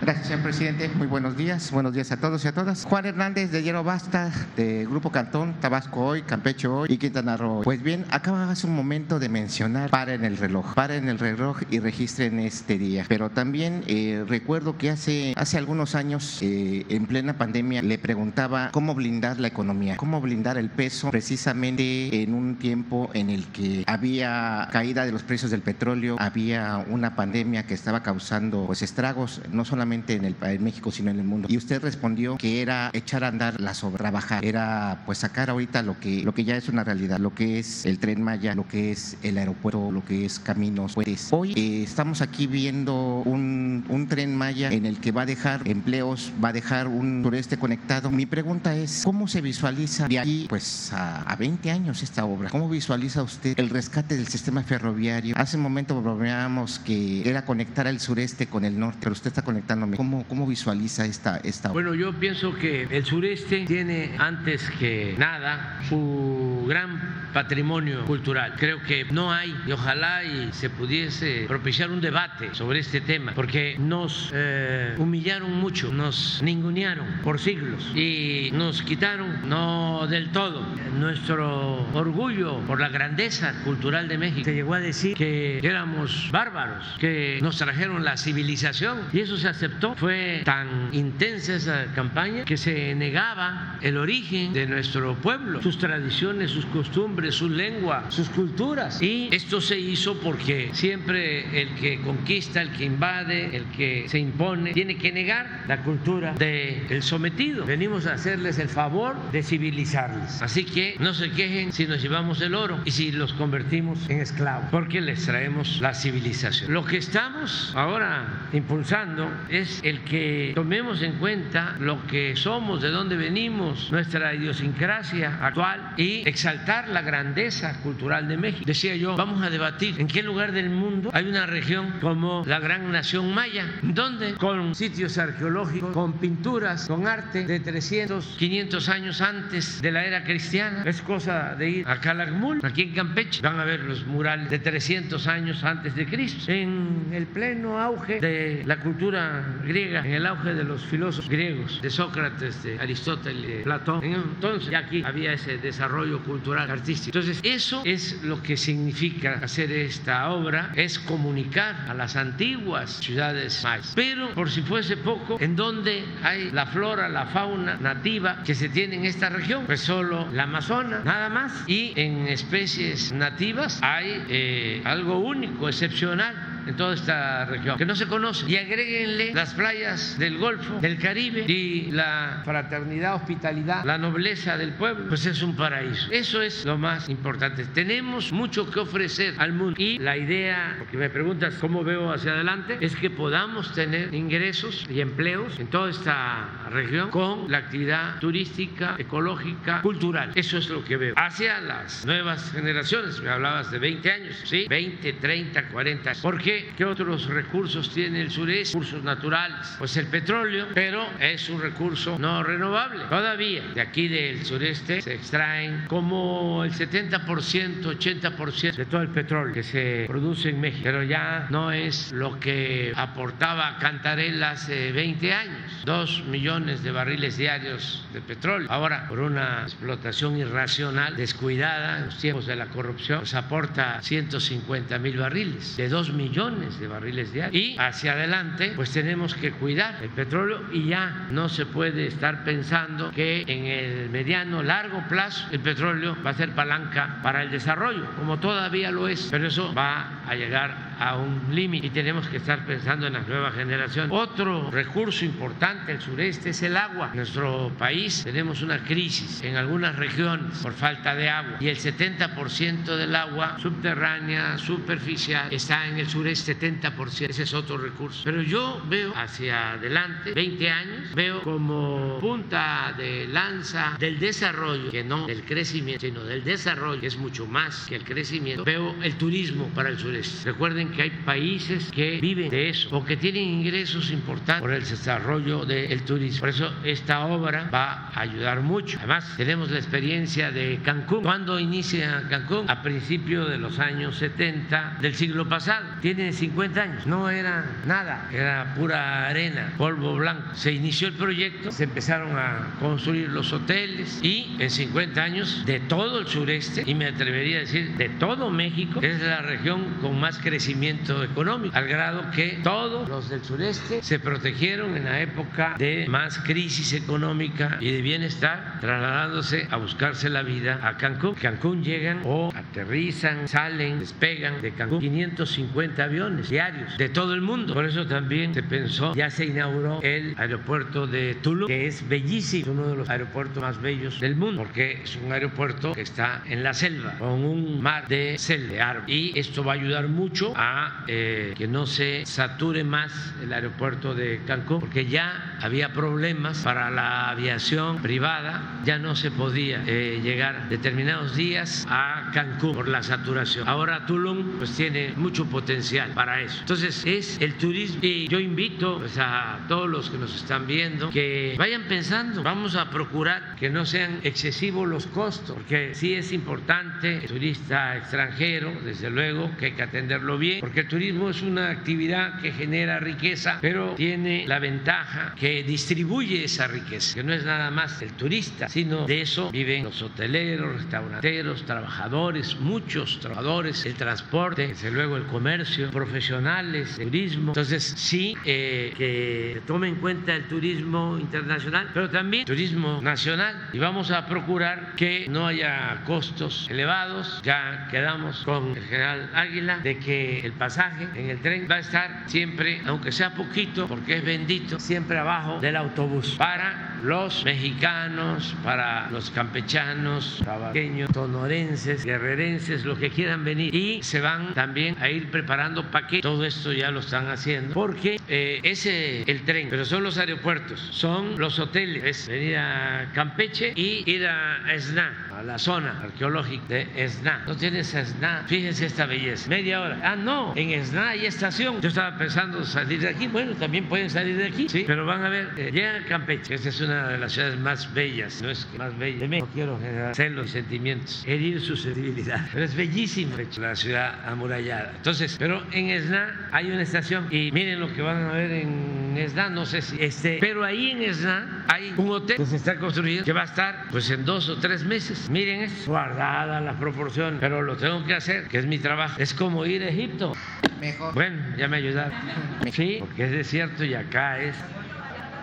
Gracias, señor presidente. Muy buenos días. Buenos días a todos y a todas. Juan Hernández de Hierro Basta, de Grupo Cantón, Tabasco hoy, Campeche hoy y Quintana Roo. Pues bien, acaba hace un momento de mencionar paren el reloj. Paren el reloj y registren este día. Pero también eh, recuerdo que hace, hace algunos años, eh, en plena pandemia, le preguntaba cómo blindar la economía, cómo blindar el peso, precisamente en un tiempo en el que había caída de los precios del petróleo, había una pandemia que estaba causando pues estragos, no solamente en, el, en México, sino en el mundo. Y usted respondió que era echar a andar la obras, trabajar, era pues sacar ahorita lo que, lo que ya es una realidad, lo que es el tren Maya, lo que es el aeropuerto, lo que es caminos. Pues hoy eh, estamos aquí viendo un, un tren Maya en el que va a dejar empleos, va a dejar un sureste conectado. Mi pregunta es, ¿cómo se visualiza de aquí pues a, a 20 años esta obra? ¿Cómo visualiza usted el rescate del sistema ferroviario? Hace un momento bromeábamos que era conectar el sureste con el norte, pero usted está conectando ¿Cómo, cómo visualiza esta, esta Bueno, yo pienso que el sureste tiene antes que nada su gran patrimonio cultural. Creo que no hay, y ojalá y se pudiese propiciar un debate sobre este tema, porque nos eh, humillaron mucho, nos ningunearon por siglos y nos quitaron, no del todo, nuestro orgullo por la grandeza cultural de México. Se llegó a decir que éramos bárbaros, que nos trajeron la civilización y eso se aceptó. Fue tan intensa esa campaña que se negaba el origen de nuestro pueblo, sus tradiciones, sus costumbres, su lengua, sus culturas. Y esto se hizo porque siempre el que conquista, el que invade, el que se impone, tiene que negar la cultura del sometido. Venimos a hacerles el favor de civilizarles. Así que no se quejen si nos llevamos el oro y si los convertimos en esclavos, porque les traemos la civilización. Lo que estamos ahora impulsando es el que tomemos en cuenta lo que somos, de dónde venimos, nuestra idiosincrasia actual y exaltar la grandeza cultural de México. Decía yo, vamos a debatir en qué lugar del mundo hay una región como la gran nación maya, donde con sitios arqueológicos, con pinturas, con arte de 300, 500 años antes de la era cristiana. Es cosa de ir a Calakmul, aquí en Campeche, van a ver los murales de 300 años antes de Cristo, en el pleno auge de la cultura griega, en el auge de los filósofos griegos, de Sócrates, de Aristóteles, de Platón. Entonces, ya aquí había ese desarrollo cultural, artístico. Entonces, eso es lo que significa hacer esta obra, es comunicar a las antiguas ciudades mayas. Pero, por si fuese poco, ¿en dónde hay la flora, la fauna nativa que se tiene en esta región? Pues solo la Amazona, nada más. Y en especies nativas hay eh, algo único, excepcional en toda esta región, que no se conoce. Y agréguenle las playas del Golfo, del Caribe y la fraternidad, hospitalidad, la nobleza del pueblo, pues es un paraíso. Eso es lo más importante. Tenemos mucho que ofrecer al mundo y la idea, porque me preguntas cómo veo hacia adelante, es que podamos tener ingresos y empleos en toda esta región con la actividad turística, ecológica, cultural. Eso es lo que veo. Hacia las nuevas generaciones, me hablabas de 20 años, ¿sí? 20, 30, 40 años. ¿Por qué? ¿Qué otros recursos tiene el sureste? Recursos naturales. Pues el petróleo, pero es un recurso no renovable. Todavía de aquí del sureste se extraen como el 70%, 80% de todo el petróleo que se produce en México. Pero ya no es lo que aportaba Cantarell hace 20 años. Dos millones de barriles diarios de petróleo. Ahora, por una explotación irracional, descuidada en los tiempos de la corrupción, pues aporta 150 mil barriles de dos millones de barriles diarios. Y hacia adelante, pues tenemos que cuidar el petróleo y ya no se puede estar pensando que en el mediano, largo plazo el petróleo va a ser palanca para el desarrollo, como todavía lo es, pero eso va a llegar a un límite y tenemos que estar pensando en las nuevas generaciones. Otro recurso importante del sureste es el agua. En nuestro país tenemos una crisis en algunas regiones por falta de agua y el 70% del agua subterránea, superficial, está en el sureste, 70%. Ese es otro recurso. Pero yo veo hacia adelante, 20 años, veo como punta de lanza del desarrollo, que no del crecimiento, sino del desarrollo, que es mucho más que el crecimiento. Veo el turismo para el sureste. Recuerden Recuerden que hay países que viven de eso o que tienen ingresos importantes por el desarrollo del turismo. Por eso esta obra va a ayudar mucho. Además, tenemos la experiencia de Cancún. ¿Cuándo inicia Cancún? A principios de los años 70 del siglo pasado. Tiene 50 años. No era nada, era pura arena, polvo blanco. Se inició el proyecto, se empezaron a construir los hoteles y en 50 años de todo el sureste, y me atrevería a decir de todo México, es la región con más crecimiento económico, al grado que todos los del sureste se protegieron en la época de más crisis económica y de bienestar, trasladándose a buscarse la vida a Cancún. Cancún llegan o aterrizan, salen, despegan de Cancún 550 aviones diarios de todo el mundo. Por eso también se pensó, ya se inauguró el aeropuerto de Tulum, que es bellísimo, uno de los aeropuertos más bellos del mundo, porque es un aeropuerto que está en la selva, con un mar de selva, Y esto va a ayudar mucho a eh, que no se sature más el aeropuerto de Cancún, porque ya había problemas para la aviación privada, ya no se podía eh, llegar determinados días a Cancún por la saturación. Ahora Tulum pues tiene mucho potencial para eso. Entonces es el turismo y yo invito pues, a todos los que nos están viendo que vayan pensando, vamos a procurar que no sean excesivos los costos, porque sí es importante el turista extranjero, desde luego que hay que atenderlo bien, porque el turismo es una actividad que genera riqueza, pero tiene la ventaja que distribuye esa riqueza, que no es nada más el turista, sino de eso viven los hoteleros, restauranteros, trabajadores, muchos trabajadores, el transporte, desde luego el comercio, profesionales, el turismo. Entonces, sí, eh, que tome en cuenta el turismo internacional, pero también turismo nacional y vamos a procurar que no haya costos elevados. Ya quedamos con el general Águila de que el pasaje en el tren va a estar siempre, aunque sea poquito, porque es bendito, siempre abajo del autobús para los mexicanos, para los campechanos, tabaqueños, tonorenses, guerrerenses, los que quieran venir. Y se van también a ir preparando paquetes. Todo esto ya lo están haciendo porque eh, ese el tren, pero son los aeropuertos, son los hoteles. Es venir a Campeche y ir a Esna a la zona arqueológica de Esna. No tienes Esna. Fíjense esta belleza. Media hora. Ah, no, en Esna hay estación. Yo estaba pensando salir de aquí. Bueno, también pueden salir de aquí, sí. Pero van a ver, eh, llegan a Campeche. Esta es una de las ciudades más bellas. No es que más bella de México. No quiero generar celos y sentimientos, herir su sensibilidad. Pero es bellísima la ciudad amurallada. Entonces, pero en Esna hay una estación y miren lo que van a ver en Esna. No sé si este, pero ahí en Esna hay un hotel que se está construyendo que va a estar pues en dos o tres meses Miren, es guardada las proporciones, pero lo tengo que hacer, que es mi trabajo. Es como ir a Egipto. Mejor. Bueno, ya me ayudaron. Sí, porque es desierto y acá es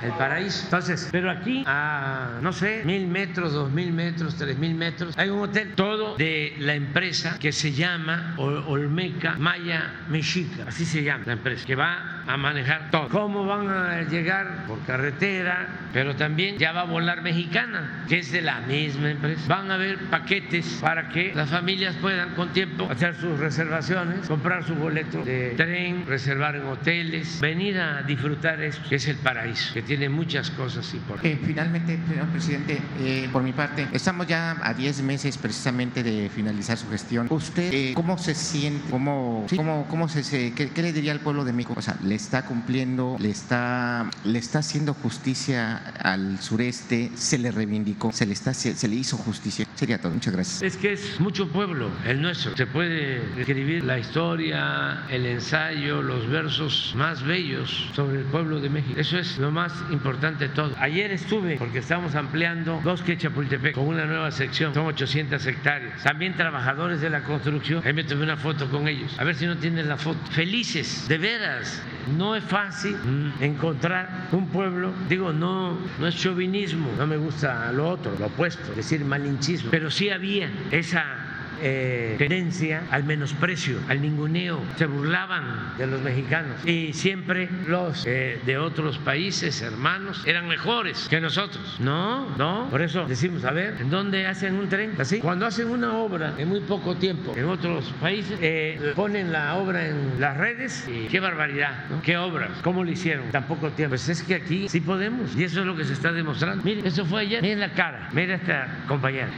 el paraíso. Entonces, pero aquí a, no sé, mil metros, dos mil metros, tres mil metros, hay un hotel, todo de la empresa que se llama Olmeca Maya Mexica, así se llama la empresa, que va a manejar todo. ¿Cómo van a llegar? Por carretera, pero también ya va a volar mexicana, que es de la misma empresa. Van a haber paquetes para que las familias puedan con tiempo hacer sus reservaciones, comprar su boleto de tren, reservar en hoteles, venir a disfrutar esto, que es el paraíso, que tiene muchas cosas importantes. Eh, finalmente, señor presidente, eh, por mi parte, estamos ya a 10 meses precisamente de finalizar su gestión. ¿Usted eh, cómo se siente? ¿Cómo, cómo, cómo se, qué, qué, le diría al pueblo de México? O sea, ¿le está cumpliendo, le está, le está haciendo justicia al sureste? ¿Se le reivindicó? ¿Se le, está, se, le hizo justicia? Sería todo. Muchas gracias. Es que es mucho pueblo, el nuestro. Se puede escribir la historia, el ensayo, los versos más bellos sobre el pueblo de México. Eso es lo más importante de todo. Ayer estuve, porque estamos ampliando Bosque Chapultepec con una nueva sección, son 800 hectáreas. También trabajadores de la construcción, ahí me tomé una foto con ellos, a ver si no tienen la foto. Felices, de veras. No es fácil encontrar un pueblo, digo, no, no es chauvinismo, no me gusta lo otro, lo opuesto, decir malinchismo, pero sí había esa eh, tendencia al menosprecio, al ninguneo. Se burlaban de los mexicanos y siempre los eh, de otros países hermanos eran mejores que nosotros. No, no. Por eso decimos, a ver, ¿en dónde hacen un tren? Así. Cuando hacen una obra en muy poco tiempo en otros países, eh, ponen la obra en las redes y qué barbaridad, ¿no? ¿Qué obras? ¿Cómo lo hicieron? Tan poco tiempo. Pues es que aquí sí podemos y eso es lo que se está demostrando. Mire, eso fue ayer. Miren la cara. Mira esta compañera.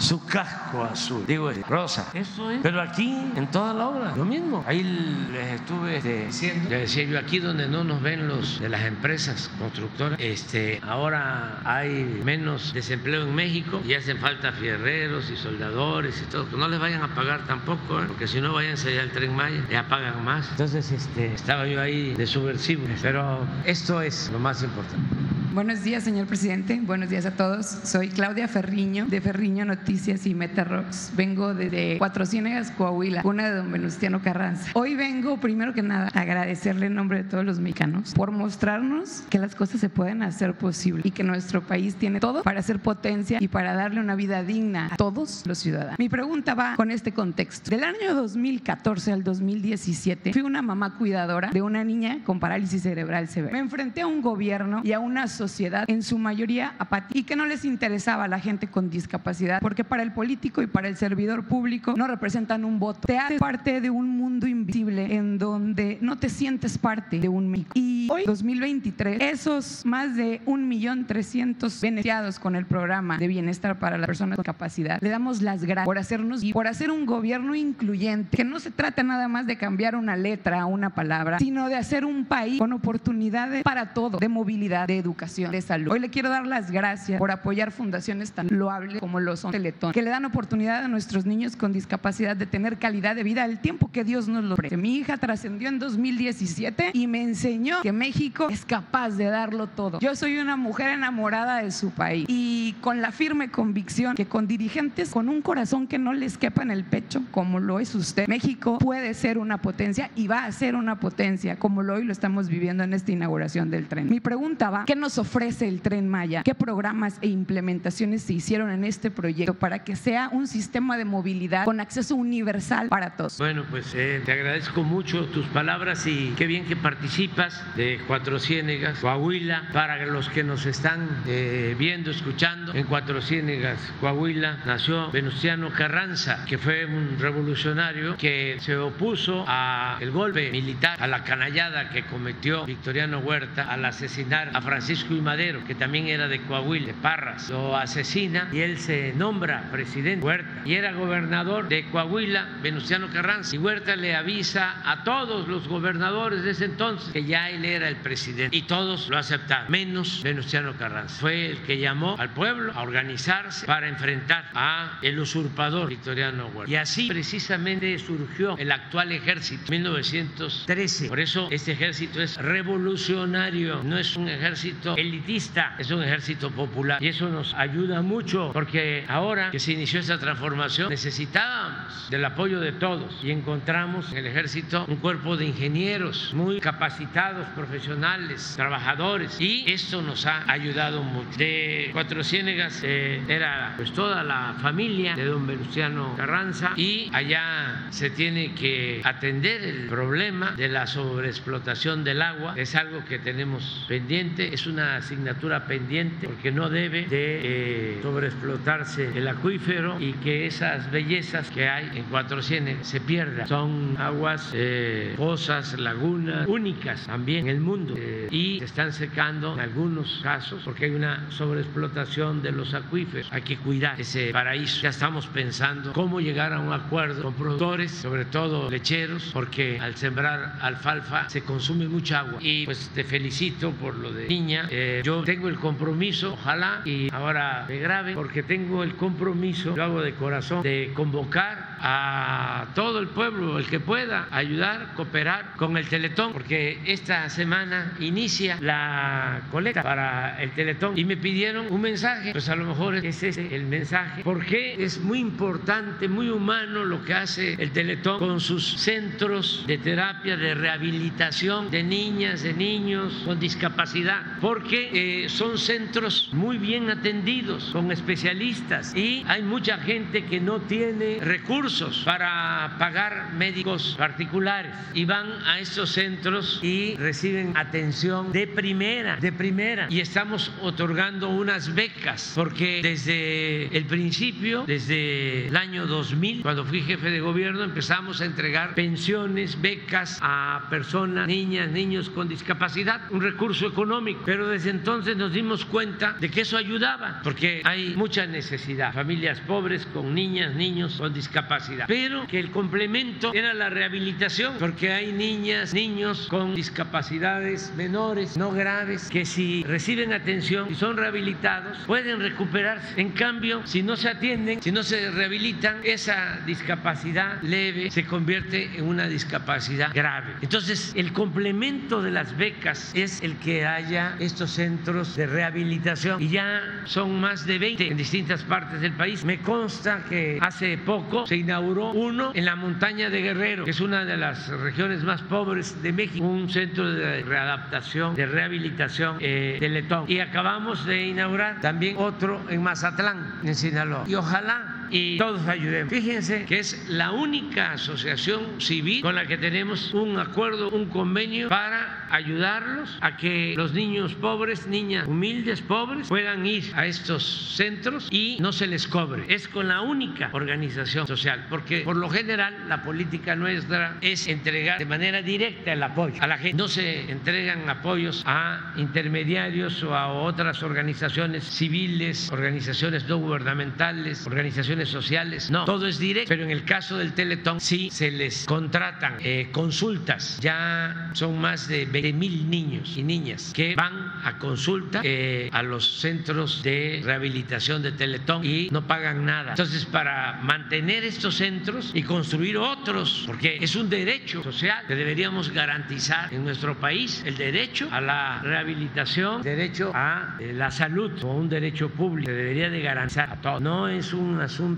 Su casco azul, digo rosa. Eso es. Pero aquí, en toda la obra, lo mismo. Ahí les estuve este, diciendo, les decía yo, aquí donde no nos ven los de las empresas constructoras, este, ahora hay menos desempleo en México y hacen falta fierreros y soldadores y todo. Que no les vayan a pagar tampoco, ¿eh? porque si no vayan allá al tren Maya, ya pagan más. Entonces, este, estaba yo ahí de subversivo, pero esto es lo más importante. Buenos días, señor presidente. Buenos días a todos. Soy Claudia Ferriño, de Ferriño Noticias y Meta Rocks. Vengo desde Cuatro Ciénegas, Coahuila, una de don Venustiano Carranza. Hoy vengo, primero que nada, a agradecerle en nombre de todos los mexicanos por mostrarnos que las cosas se pueden hacer posible y que nuestro país tiene todo para ser potencia y para darle una vida digna a todos los ciudadanos. Mi pregunta va con este contexto. Del año 2014 al 2017, fui una mamá cuidadora de una niña con parálisis cerebral severa. Me enfrenté a un gobierno y a una sociedad en su mayoría apática y que no les interesaba a la gente con discapacidad, porque para el político y para el servidor público no representan un voto. Te haces parte de un mundo invisible en donde no te sientes parte de un México. Y hoy, 2023, esos más de un millón trescientos beneficiados con el programa de bienestar para las personas con discapacidad, le damos las gracias por hacernos y por hacer un gobierno incluyente, que no se trata nada más de cambiar una letra, una palabra, sino de hacer un país con oportunidades para todo, de movilidad, de educación de salud. Hoy le quiero dar las gracias por apoyar fundaciones tan loables como lo son Teletón, que le dan oportunidad a nuestros niños con discapacidad de tener calidad de vida al tiempo que Dios nos lo ofrece. Mi hija trascendió en 2017 y me enseñó que México es capaz de darlo todo. Yo soy una mujer enamorada de su país y con la firme convicción que con dirigentes con un corazón que no les quepa en el pecho, como lo es usted, México puede ser una potencia y va a ser una potencia, como lo hoy lo estamos viviendo en esta inauguración del tren. Mi pregunta va, ¿qué nos ofrece el tren Maya? ¿Qué programas e implementaciones se hicieron en este proyecto para que sea un sistema de movilidad con acceso universal para todos? Bueno, pues eh, te agradezco mucho tus palabras y qué bien que participas de Cuatro Ciénegas, Coahuila, para los que nos están eh, viendo, escuchando. En Cuatro Ciénegas, Coahuila, nació Venustiano Carranza, que fue un revolucionario que se opuso al golpe militar, a la canallada que cometió Victoriano Huerta al asesinar a Francisco Madero, que también era de Coahuila, de Parras. Lo asesina y él se nombra presidente Huerta. Y era gobernador de Coahuila, Venustiano Carranza. Y Huerta le avisa a todos los gobernadores de ese entonces que ya él era el presidente. Y todos lo aceptaron, menos Venustiano Carranza. Fue el que llamó al pueblo a organizarse para enfrentar a el usurpador Victoriano Huerta. Y así precisamente surgió el actual ejército, 1913. Por eso este ejército es revolucionario, no es un ejército elitista, es un ejército popular. Y eso nos ayuda mucho porque ahora que se inició esta transformación necesitábamos del apoyo de todos y encontramos en el ejército un cuerpo de ingenieros muy capacitados, profesionales, trabajadores y esto nos ha ayudado mucho. De Cuatro Ciénegas eh, era pues toda la familia de don Venustiano Carranza y allá se tiene que atender el problema de la sobreexplotación del agua. Es algo que tenemos pendiente, es una asignatura pendiente porque no debe de eh, sobreexplotarse el acuífero y que esas bellezas que hay en Cuatro Ciénegas se pierdan. Son aguas, eh, pozas, lagunas únicas también en el mundo eh, y se están secando en algunos casos porque hay una sobreexplotación de los acuíferos. Hay que cuidar ese paraíso. Ya estamos pensando cómo llegar a un acuerdo con productores, sobre todo lecheros, porque al sembrar alfalfa se consume mucha agua. Y pues te felicito por lo de niña. Eh, yo tengo el compromiso, ojalá y ahora me grave, porque tengo el compromiso, lo hago de corazón, de convocar a todo el pueblo, el que pueda, ayudar, cooperar con el Teletón, porque esta semana inicia la colecta para el Teletón. Y me pidieron un mensaje, pues a lo mejor es ese el mensaje, porque es muy importante, muy humano lo que hace el Teletón con sus centros de terapia, de rehabilitación de niñas, de niños con discapacidad, porque eh, son centros muy bien atendidos, con especialistas y hay mucha gente que no tiene recursos recursos para pagar médicos particulares y van a estos centros y reciben atención de primera, de primera. Y estamos otorgando unas becas porque desde el principio, desde el año 2000, cuando fui jefe de gobierno, empezamos a entregar pensiones, becas a personas, niñas, niños con discapacidad, un recurso económico. Pero desde entonces nos dimos cuenta de que eso ayudaba, porque hay mucha necesidad, familias pobres con niñas, niños con discapacidad. Pero que el complemento era la rehabilitación, porque hay niñas, niños con discapacidades menores, no graves, que si reciben atención y son rehabilitados, pueden recuperarse. En cambio, si no se atienden, si no se rehabilitan, esa discapacidad leve se convierte en una discapacidad grave. Entonces, el complemento de las becas es el que haya estos centros de rehabilitación y ya son más de 20 en distintas partes del país. Me consta que hace poco se inauguró uno en la montaña de Guerrero, que es una de las regiones más pobres de México, un centro de readaptación, de rehabilitación eh, de Letón. Y acabamos de inaugurar también otro en Mazatlán, en Sinaloa. Y ojalá y todos ayudemos. Fíjense que es la única asociación civil con la que tenemos un acuerdo, un convenio para ayudarlos a que los niños pobres, niñas humildes, pobres, puedan ir a estos centros y no se les cobre. Es con la única organización social, porque por lo general la política nuestra es entregar de manera directa el apoyo a la gente. No se entregan apoyos a intermediarios o a otras organizaciones civiles, organizaciones no gubernamentales, organizaciones sociales. No, todo es directo, pero en el caso del Teletón sí se les contratan eh, consultas. Ya son más de 20 mil niños y niñas que van a consulta eh, a los centros de rehabilitación de Teletón y no pagan nada. Entonces, para mantener estos centros y construir otros, porque es un derecho social que deberíamos garantizar en nuestro país, el derecho a la rehabilitación, derecho a eh, la salud como un derecho público que debería de garantizar a todos. No es un asunto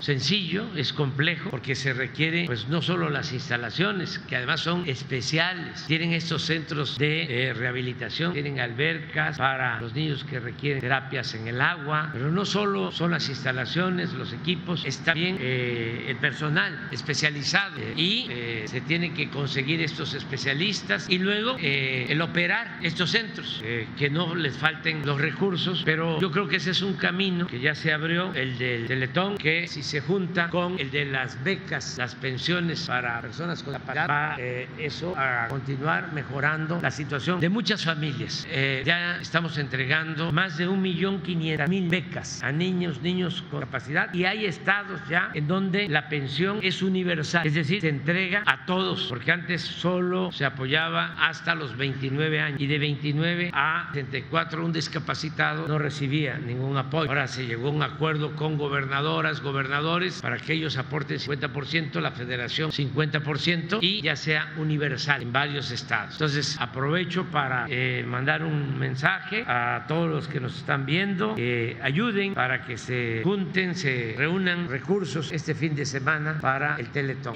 sencillo, es complejo porque se requiere pues no solo las instalaciones, que además son especiales, tienen estos centros de eh, rehabilitación, tienen albercas para los niños que requieren terapias en el agua, pero no solo son las instalaciones, los equipos, está bien eh, el personal especializado y eh, se tienen que conseguir estos especialistas y luego el operar estos centros, que no les falten los recursos, pero yo creo que ese es un camino que ya se abrió, el del Teletón, que si se junta con el de las becas, las pensiones para personas con discapacidad, va eso a continuar mejorando la situación de muchas familias. ya estamos entregando más de un millón quinientas mil becas a niños, niños con capacidad y hay estados ya en donde la pensión es universal, es decir, se entrega a todos, porque antes solo se apoyaba hasta los 29 años y de 29 a 34 un discapacitado no recibía ningún apoyo. Ahora se llegó a un acuerdo con gobernadoras, gobernadores para que ellos aporten 50%, la federación 50% y ya sea universal en varios estados. Entonces aprovecho para eh, mandar un mensaje a todos los que nos están viendo, que ayuden para que se junten, se reúnan recursos este fin de semana para el Teletón.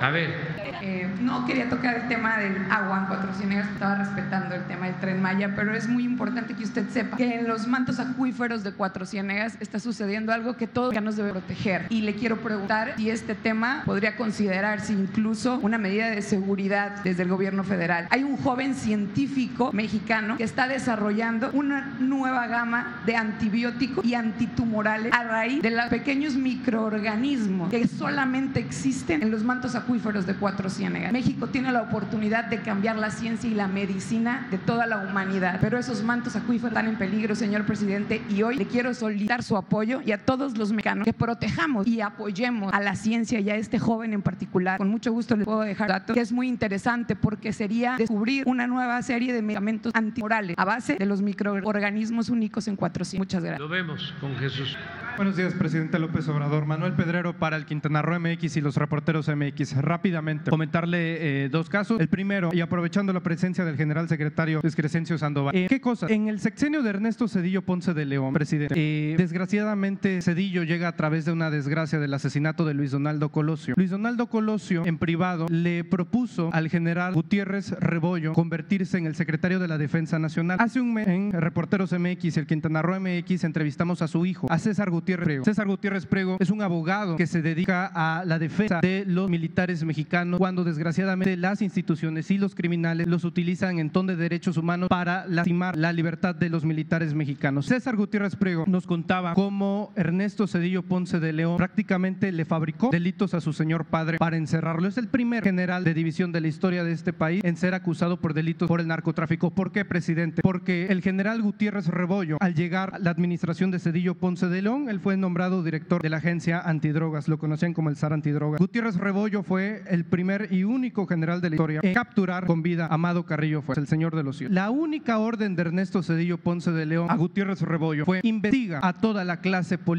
A ver. Eh, no quería tocar el tema del agua en Cuatro estaba respetando el tema del tren Maya, pero es muy importante que usted sepa que en los mantos acuíferos de Cuatro Ciénegas está sucediendo algo que todos nos debe proteger. Y le quiero preguntar si este tema podría considerarse incluso una medida de seguridad desde el gobierno federal. Hay un joven científico mexicano que está desarrollando una nueva gama de antibióticos y antitumorales a raíz de los pequeños microorganismos que solamente existen en los mantos acuíferos de Cuatro Ciénegas. México tiene la oportunidad de cambiar la ciencia y la medicina de toda la humanidad, pero esos mantos acuíferos están en peligro, señor presidente, y hoy le quiero solicitar su apoyo y a todos los mexicanos que protejamos y apoyemos a la ciencia y a este joven en particular. Con mucho gusto les puedo dejar datos que es muy interesante porque sería descubrir una nueva serie de medicamentos antimorales a base de los microorganismos únicos en Cuatro Ciénegas. Muchas gracias. Lo vemos con Jesús. Buenos días, presidente López Obrador. Manuel Pedrero para el Quintana Roo MX y los reporteros MX. Rápidamente, comentarle eh, dos casos. El primero, y aprovechando la presencia del general secretario Luis Crescencio Sandoval. Eh, ¿Qué cosa? En el sexenio de Ernesto Cedillo Ponce de León, presidente, eh, desgraciadamente Cedillo llega a través de una desgracia del asesinato de Luis Donaldo Colosio. Luis Donaldo Colosio, en privado, le propuso al general Gutiérrez Rebollo convertirse en el secretario de la Defensa Nacional. Hace un mes, en Reporteros MX el Quintana Roo MX, entrevistamos a su hijo, a César Gutiérrez Gutiérrez Prego. César Gutiérrez Prego es un abogado que se dedica a la defensa de los militares mexicanos cuando desgraciadamente las instituciones y los criminales los utilizan en ton de derechos humanos para lastimar la libertad de los militares mexicanos. César Gutiérrez Prego nos contaba cómo Ernesto Cedillo Ponce de León prácticamente le fabricó delitos a su señor padre para encerrarlo. Es el primer general de división de la historia de este país en ser acusado por delitos por el narcotráfico. ¿Por qué, presidente? Porque el general Gutiérrez Rebollo, al llegar a la administración de Cedillo Ponce de León, él fue nombrado director de la agencia antidrogas, lo conocían como el SAR antidrogas. Gutiérrez Rebollo fue el primer y único general de la historia en capturar con vida a Amado Carrillo fue el señor de los cielos. La única orden de Ernesto Cedillo Ponce de León a Gutiérrez Rebollo fue investiga a toda la clase política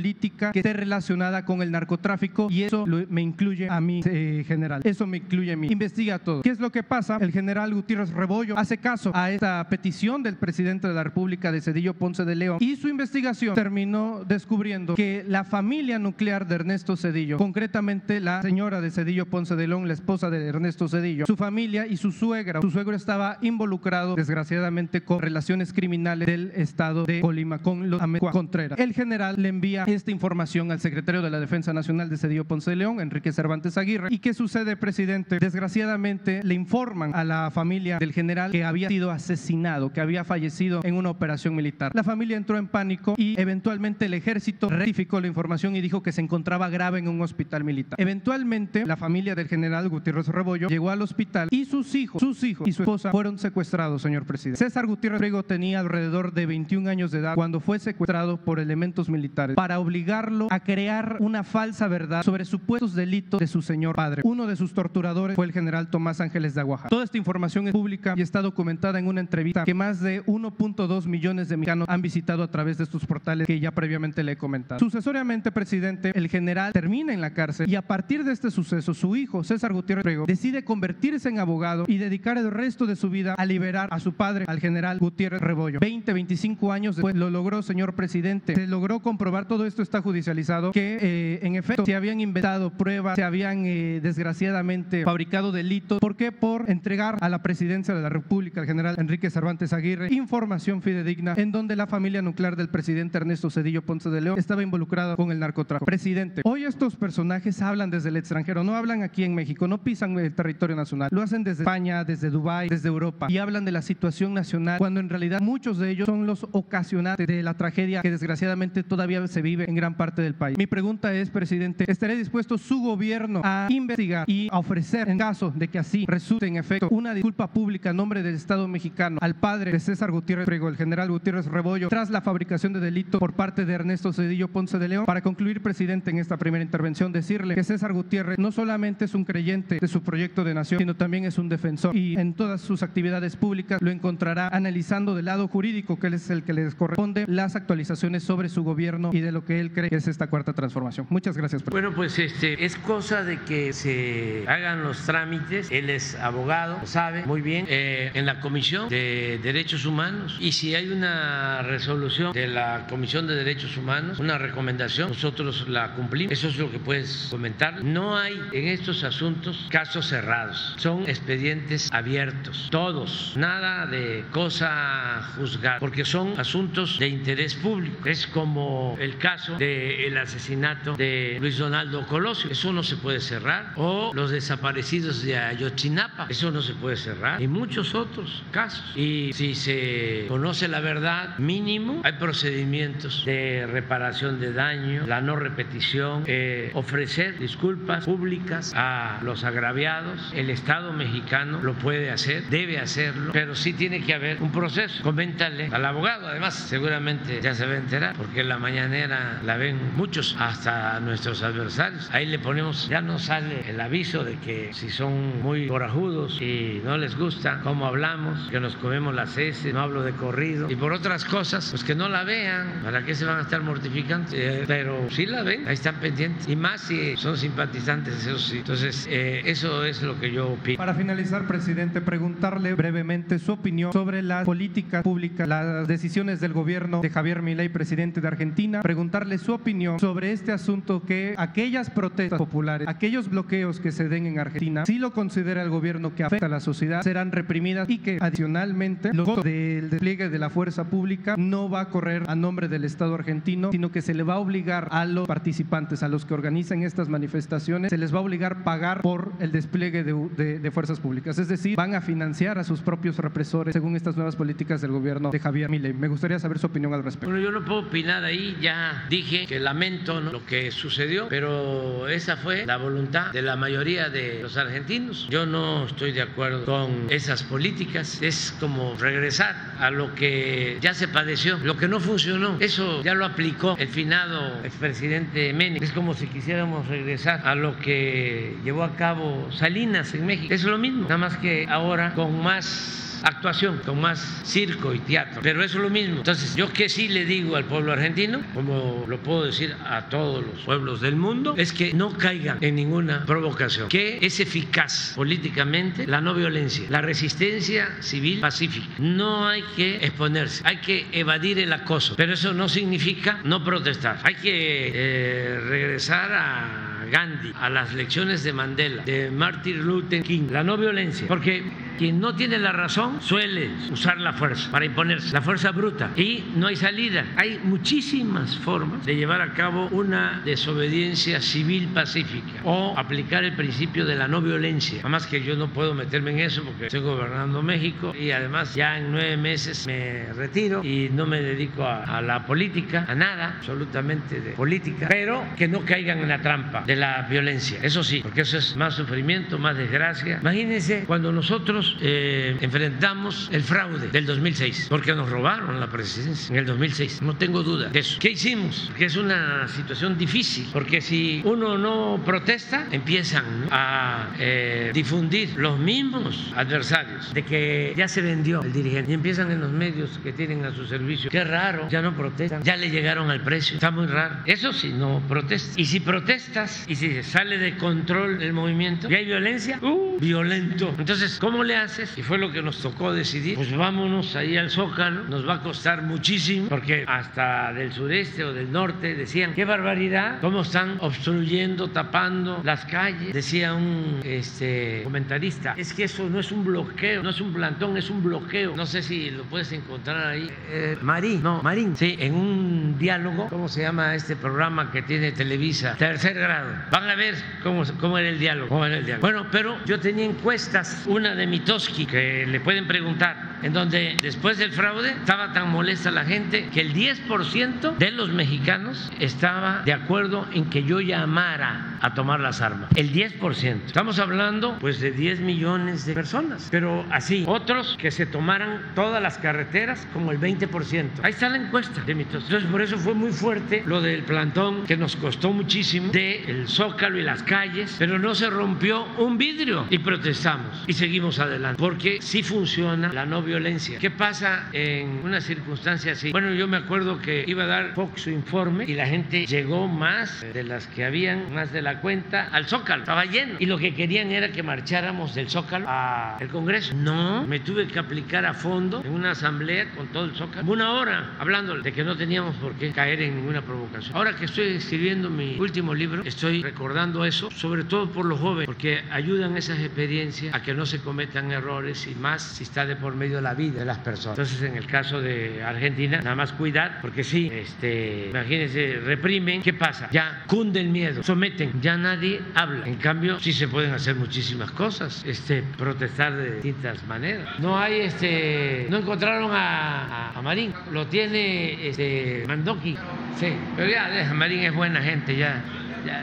que esté relacionada con el narcotráfico y eso me incluye a mí, eh, general. Eso me incluye a mí. Investiga todo. ¿Qué es lo que pasa? El general Gutiérrez Rebollo hace caso a esta petición del presidente de la República de Cedillo Ponce de León y su investigación terminó descubriendo que la familia nuclear de Ernesto Cedillo, concretamente la señora de Cedillo Ponce de León, la esposa de Ernesto Cedillo, su familia y su suegra, su suegro estaba involucrado desgraciadamente con relaciones criminales del estado de Colima con los Contreras. El general le envía esta información al secretario de la Defensa Nacional de Cedillo Ponce León, Enrique Cervantes Aguirre. ¿Y qué sucede, presidente? Desgraciadamente le informan a la familia del general que había sido asesinado, que había fallecido en una operación militar. La familia entró en pánico y eventualmente el ejército rectificó la información y dijo que se encontraba grave en un hospital militar. Eventualmente la familia del general Gutiérrez Rebollo llegó al hospital y sus hijos, sus hijos y su esposa fueron secuestrados, señor presidente. César Gutiérrez Prego tenía alrededor de 21 años de edad cuando fue secuestrado por elementos militares para obligarlo a crear una falsa verdad sobre supuestos delitos de su señor padre. Uno de sus torturadores fue el general Tomás Ángeles de Aguaja. Toda esta información es pública y está documentada en una entrevista que más de 1.2 millones de mexicanos han visitado a través de estos portales que ya previamente le he comentado. Sucesoriamente, presidente, el general termina en la cárcel y a partir de este suceso, su hijo, César Gutiérrez Prego, decide convertirse en abogado y dedicar el resto de su vida a liberar a su padre, al general Gutiérrez Rebollo. 20, 25 años después lo logró, señor presidente. Se logró comprobar, todo esto está judicializado, que eh, en efecto se habían inventado pruebas, se habían eh, desgraciadamente fabricado delitos. ¿Por qué? Por entregar a la presidencia de la República, al general Enrique Cervantes Aguirre, información fidedigna en donde la familia nuclear del presidente Ernesto Cedillo Ponce de León estaba involucrada con el narcotráfico. Presidente, hoy estos personajes hablan desde el extranjero, no hablan aquí en México, no pisan el territorio nacional, lo hacen desde España, desde Dubái, desde Europa y hablan de la situación nacional cuando en realidad muchos de ellos son los ocasionantes de la tragedia que desgraciadamente todavía se vive en gran parte del país. Mi pregunta es, presidente, ¿estará dispuesto su gobierno a investigar y a ofrecer, en caso de que así resulte en efecto, una disculpa pública a nombre del Estado mexicano al padre de César Gutiérrez Prego, el general Gutiérrez Rebollo, tras la fabricación de delitos por parte de Ernesto Cedillo Ponce de León? Para concluir, presidente, en esta primera intervención, decirle que César Gutiérrez no solamente es un creyente de su proyecto de nación, sino también es un defensor y en todas sus actividades públicas lo encontrará analizando del lado jurídico, que es el que les corresponde, las actualizaciones sobre su gobierno y de lo que él cree que es esta cuarta transformación. Muchas gracias. presidente. Bueno, pues este es cosa de que se hagan los trámites. Él es abogado, lo sabe muy bien, eh, en la Comisión de Derechos Humanos. Y si hay una resolución de la Comisión de Derechos Humanos, una recomendación, nosotros la cumplimos. Eso es lo que puedes comentar. No hay en estos asuntos casos cerrados. Son expedientes abiertos. Todos. Nada de cosa juzgada. Porque son asuntos de interés público. Es como el caso del asesinato de Luis Donaldo Colosio. Eso no se puede cerrar. O los desaparecidos de Ayotzinapa. Eso no se puede cerrar. Y muchos otros casos. Y si se conoce la verdad, mínimo, hay procedimientos de reparación de daño, la no repetición, eh, ofrecer disculpas públicas a los agraviados. El Estado mexicano lo puede hacer, debe hacerlo, pero sí tiene que haber un proceso. Coméntale al abogado, además, seguramente ya se va a enterar, porque la mañanera la ven muchos, hasta nuestros adversarios. Ahí le ponemos, ya no sale el aviso de que si son muy corajudos y no les gusta cómo hablamos, que nos comemos las heces, no hablo de corrido, y por otras cosas, pues que no la vean, ¿para qué se van a estar mortificando? Eh, pero sí la ven, ahí están pendientes, y más si son simpatizantes, eso sí. Entonces, eh, eso es lo que yo opino. Para finalizar, presidente, preguntarle brevemente su opinión sobre las políticas públicas, las decisiones del gobierno de Javier Milei, presidente de Argentina. Preguntarle su opinión sobre este asunto que aquellas protestas populares, aquellos bloqueos que se den en Argentina, si lo considera el gobierno que afecta a la sociedad, serán reprimidas y que adicionalmente los costos del despliegue de la fuerza pública no va a correr a nombre del Estado argentino, sino que se le va a obligar a los participantes, a los que organizan estas manifestaciones, se les va a obligar a pagar por el despliegue de, de- de fuerzas públicas. Es decir, van a financiar a sus propios represores según estas nuevas políticas del gobierno de Javier Milei. Me gustaría saber su opinión al respecto. Bueno, yo no puedo opinar ahí, ya dije que lamento ¿no? lo que sucedió, pero esa fue la voluntad de la mayoría de los argentinos. Yo no estoy de acuerdo con esas políticas, es como regresar a lo que ya se padeció, lo que no funcionó, eso ya lo aplicó el finado expresidente Menem. Es como si quisiéramos regresar a lo que llevó a cabo Salinas en México, es lo mismo, nada más que ahora con más actuación, con más circo y teatro. Pero eso es lo mismo. Entonces, yo que sí le digo al pueblo argentino, como lo puedo decir a todos los pueblos del mundo, es que no caigan en ninguna provocación, que es eficaz políticamente la no violencia, la resistencia civil pacífica. No hay que exponerse, hay que evadir el acoso, pero eso no significa no protestar. Hay que eh, regresar a Gandhi, a las lecciones de Mandela, de Martin Luther King, la no violencia, porque quien no tiene la razón suele usar la fuerza para imponerse, la fuerza bruta, y no hay salida. Hay muchísimas formas de llevar a cabo una desobediencia civil pacífica o aplicar el principio de la no violencia. Además que yo no puedo meterme en eso porque estoy gobernando México y además ya en nueve meses me retiro y no me dedico a, a la política, a nada absolutamente de política, pero que no caigan en la trampa de la violencia. Eso sí, porque eso es más sufrimiento, más desgracia. Imagínense cuando nosotros eh, enfrentamos el fraude del 2006, porque nos robaron la presidencia en el 2006. No tengo duda de eso. ¿Qué hicimos? Porque es una situación difícil, porque si uno no protesta, empiezan a eh, difundir los mismos adversarios de que ya se vendió el dirigente y empiezan en los medios que tienen a su servicio. Qué raro, ya no protestan, ya le llegaron al precio. Está muy raro. Eso sí, no protestas. Y si protestas y si sale de control el movimiento y hay violencia, ¡uh! violento. Entonces, ¿cómo le haces? Y fue lo que nos tocó decidir. Pues vámonos ahí al Zócalo, nos va a costar muchísimo, porque hasta del sureste o del norte decían, qué barbaridad, cómo están obstruyendo, tapando las calles. Decía un este, comentarista, es que eso no es un bloqueo, no es un plantón, es un bloqueo. No sé si lo puedes encontrar ahí. Eh, Marín, no, Marín, sí, en un diálogo, ¿cómo se llama este programa que tiene Televisa? Tercer grado. Van a ver cómo, cómo era el diálogo. cómo era el diálogo. Bueno, pero yo tenía encuestas, una de Mitoski, que le pueden preguntar, en donde después del fraude estaba tan molesta la gente que el 10% de los mexicanos estaba de acuerdo en que yo llamara a tomar las armas. El 10%. Estamos hablando pues de 10 millones de personas, pero así, otros que se tomaran todas las carreteras como el 20%. Ahí está la encuesta de Mitoski. Entonces por eso fue muy fuerte lo del plantón que nos costó muchísimo de el Zócalo y las calles, pero no se rompió un vidrio y protestamos y seguimos adelante porque sí funciona la no violencia. ¿Qué pasa en una circunstancia así? Bueno, yo me acuerdo que iba a dar Fox su informe y la gente llegó más de las que habían, más de la cuenta, al Zócalo. Estaba lleno. Y lo que querían era que marcháramos del Zócalo al Congreso. No, me tuve que aplicar a fondo en una asamblea con todo el Zócalo. Una hora hablando de que no teníamos por qué caer en ninguna provocación. Ahora que estoy escribiendo mi último libro, estoy recordando eso, sobre todo por los jóvenes, porque ayudan esas experiencias a que no se cometan errores y más si está de por medio la vida de las personas. Entonces, en el caso de Argentina, nada más cuidar, porque sí, este, imagínense, reprimen, ¿qué pasa? Ya cunde el miedo, someten, ya nadie habla. En cambio, sí se pueden hacer muchísimas cosas, este, protestar de distintas maneras. No hay, este, no encontraron a, a- Marín, lo tiene este, Mandoki, sí, pero ya, Marín es buena gente, ya, ya,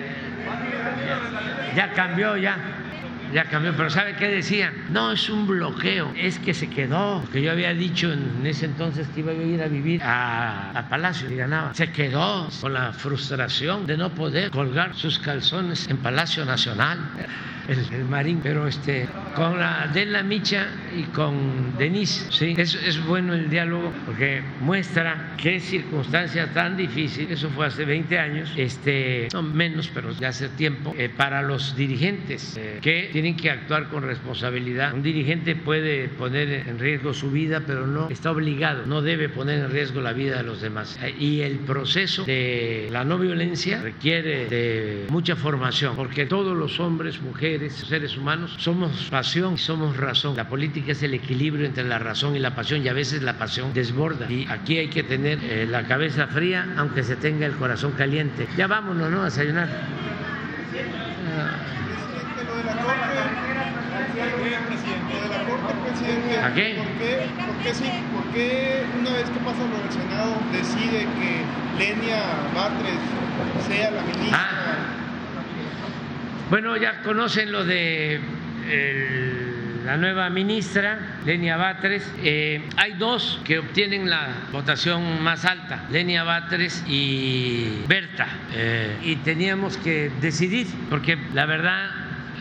ya cambió, ya. Ya cambió, pero ¿sabe qué decían? No, es un bloqueo, es que se quedó. Que yo había dicho en ese entonces que iba a ir a vivir a, a Palacio y ganaba. Se quedó con la frustración de no poder colgar sus calzones en Palacio Nacional. El, el marín, pero este, con la de la Micha y con Denise, sí, es, es bueno el diálogo porque muestra qué circunstancia tan difícil, eso fue hace 20 años, este, no menos, pero ya hace tiempo, eh, para los dirigentes eh, que tienen que actuar con responsabilidad. Un dirigente puede poner en riesgo su vida, pero no está obligado, no debe poner en riesgo la vida de los demás. Eh, Y el proceso de la no violencia requiere de mucha formación, porque todos los hombres, mujeres, seres, seres humanos, somos pasión y somos razón. La política es el equilibrio entre la razón y la pasión y a veces la pasión desborda. Y aquí hay que tener eh, la cabeza fría aunque se tenga el corazón caliente. Ya vámonos, ¿no? A desayunar. ¿A qué? ¿Por qué, por qué, sí, por qué una vez que pasa lo del Senado decide que Lenia Batres sea la ministra? Ah. Bueno, ya conocen lo de la nueva ministra, Lenia Batres. Eh, hay dos que obtienen la votación más alta, Lenia Batres y Berta. Eh, y teníamos que decidir, porque la verdad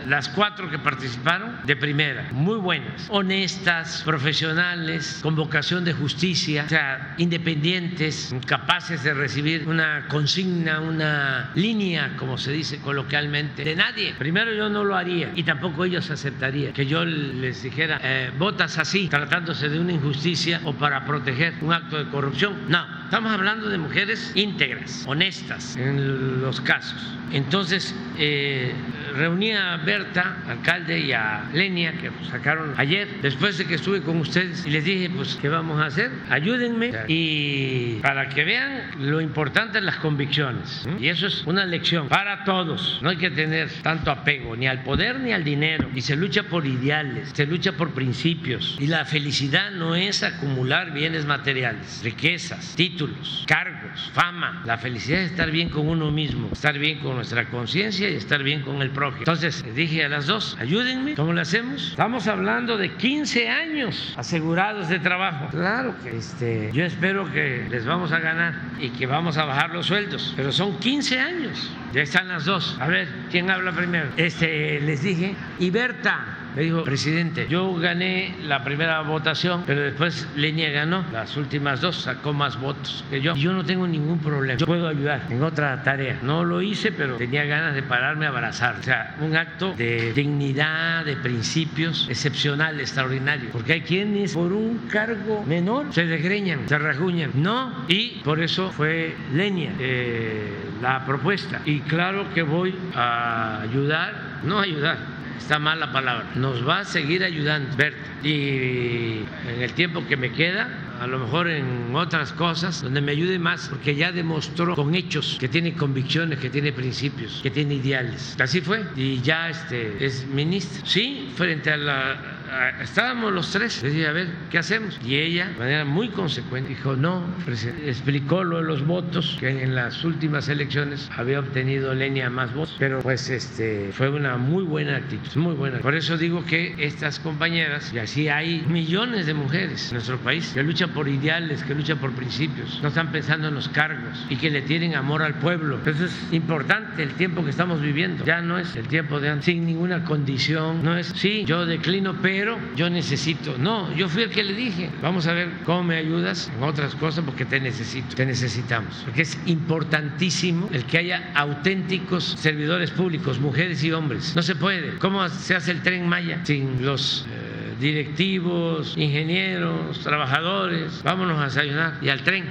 las cuatro que participaron de primera, muy buenas, honestas, profesionales, con vocación de justicia, o sea, independientes, capaces de recibir una consigna, una línea, como se dice coloquialmente, de nadie. Primero yo no lo haría y tampoco ellos aceptarían que yo les dijera, eh, votas así, tratándose de una injusticia o para proteger un acto de corrupción. No, estamos hablando de mujeres íntegras, honestas en los casos. Entonces, eh, reuní a Berta, alcalde, y a Lenia, que sacaron ayer, después de que estuve con ustedes, y les dije, pues, ¿qué vamos a hacer? Ayúdenme y para que vean lo importante de las convicciones. Y eso es una lección para todos. No hay que tener tanto apego ni al poder ni al dinero. Y se lucha por ideales, se lucha por principios. Y la felicidad no es acumular bienes materiales, riquezas, títulos, cargos, fama. La felicidad es estar bien con uno mismo, estar bien con nuestra conciencia y estar bien con el prójimo. Entonces les dije a las dos, ayúdenme, ¿cómo lo hacemos? Estamos hablando de 15 años asegurados de trabajo. Claro que este, yo espero que les vamos a ganar y que vamos a bajar los sueldos, pero son 15 años. Ya están las dos. A ver, ¿quién habla primero? Este, les dije, y Berta, me dijo, presidente, yo gané la primera votación, pero después Lenia ganó las últimas dos, sacó más votos que yo. Y yo no tengo ningún problema. Yo puedo ayudar en otra tarea. No lo hice, pero tenía ganas de pararme a abrazar. O sea, un acto de dignidad, de principios excepcional, extraordinario. Porque hay quienes por un cargo menor se desgreñan, se rajuñan. No, y por eso fue Lenia eh, la propuesta. Y claro que voy a ayudar, no ayudar está mal la palabra, nos va a seguir ayudando, Berta. Y en el tiempo que me queda, a lo mejor en otras cosas, donde me ayude más, porque ya demostró con hechos que tiene convicciones, que tiene principios, que tiene ideales. Así fue, y ya este, es ministro. Sí, frente a la estábamos los tres. Dije, a ver, ¿qué hacemos? Y ella, de manera muy consecuente, dijo, no, presidente. explicó lo de los votos, que en las últimas elecciones había obtenido Lenia más votos, pero pues este fue una muy buena actitud, muy buena. Por eso digo que estas compañeras, y así hay millones de mujeres en nuestro país, que luchan por ideales, que luchan por principios, no están pensando en los cargos y que le tienen amor al pueblo. Eso es importante el tiempo que estamos viviendo. Ya no es el tiempo de antes, sin ninguna condición, no es, sí, yo declino, pero yo necesito. No, yo fui el que le dije, vamos a ver cómo me ayudas en otras cosas porque te necesito, te necesitamos. Porque es importantísimo el que haya auténticos servidores públicos, mujeres y hombres. No se puede. ¿Cómo se hace el tren Maya sin los... eh, directivos, ingenieros, trabajadores, vámonos a desayunar y al tren.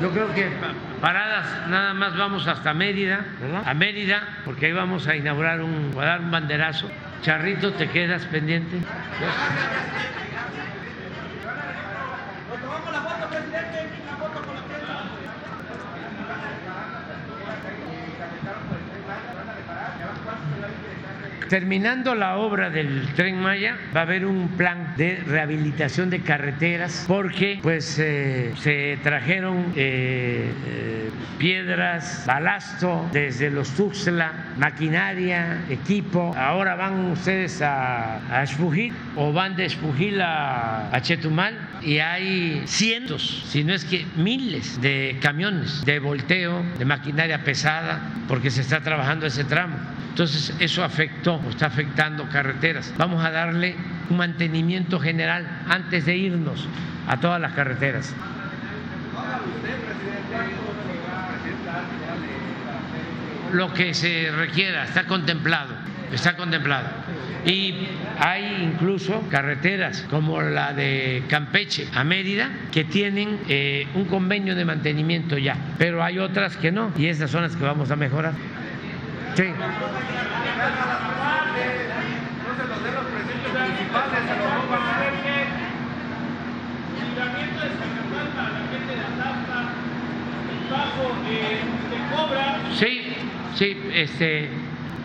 Yo creo que pa- paradas nada más vamos hasta Mérida, ¿verdad? A Mérida, porque ahí vamos a inaugurar un, a dar un banderazo. Charrito, ¿te quedas pendiente? Terminando la obra del Tren Maya, va a haber un plan de rehabilitación de carreteras porque pues eh, se trajeron eh, eh, piedras, balasto desde los Tuxtla, maquinaria, equipo. Ahora van ustedes a, a Espujil o van de Espujil a, a Chetumal y hay cientos, si no es que miles de camiones de volteo, de maquinaria pesada, porque se está trabajando ese tramo. Entonces eso afectó está afectando carreteras. Vamos a darle un mantenimiento general antes de irnos a todas las carreteras. Lo que se requiera está contemplado, está contemplado. Y hay incluso carreteras como la de Campeche a Mérida que tienen eh, un convenio de mantenimiento ya, pero hay otras que no y esas son las que vamos a mejorar. Sí. Sí, sí, este,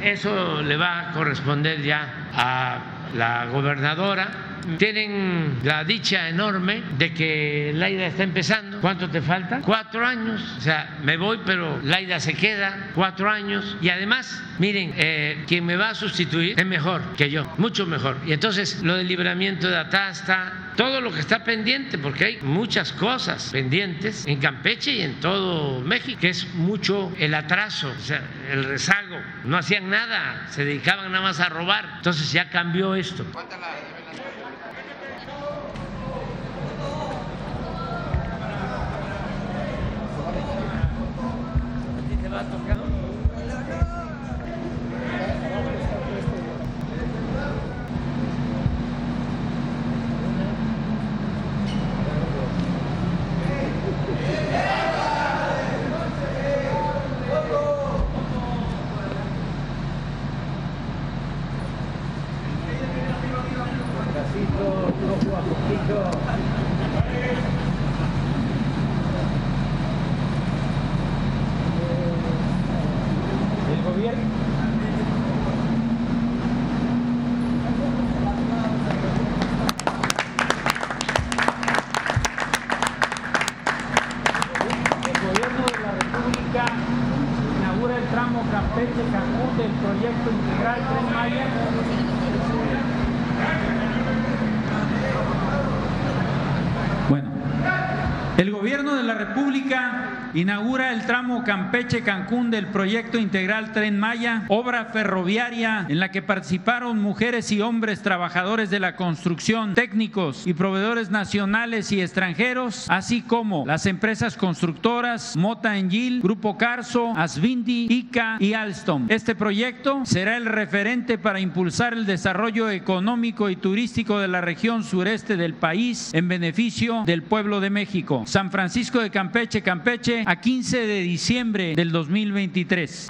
eso le va a corresponder ya a la gobernadora. Tienen la dicha enorme de que Laida está empezando. ¿Cuánto te falta? Cuatro años. O sea, me voy, pero Laida se queda cuatro años. Y además, miren, eh, quien me va a sustituir es mejor que yo, mucho mejor. Y entonces, lo del libramiento de Atasta, todo lo que está pendiente, porque hay muchas cosas pendientes en Campeche y en todo México, que es mucho el atraso, o sea, el rezago. No hacían nada, se dedicaban nada más a robar. Entonces ya cambió esto. El gobierno. El gobierno de la República inaugura el tramo Campeche-Cancún del proyecto integral Tren Maya. Bueno, el gobierno de la República inaugura el tramo Campeche-Cancún del proyecto integral Tren Maya, obra ferroviaria en la que participaron mujeres y hombres trabajadores de la construcción, técnicos y proveedores nacionales y extranjeros, así como las empresas constructoras Mota Engil, Grupo Carso, Asvindi, ICA y Alstom. Este proyecto será el referente para impulsar el desarrollo económico y turístico de la región sureste del país en beneficio del pueblo de México. San Francisco de Campeche, Campeche, a 15 de diciembre del 2023.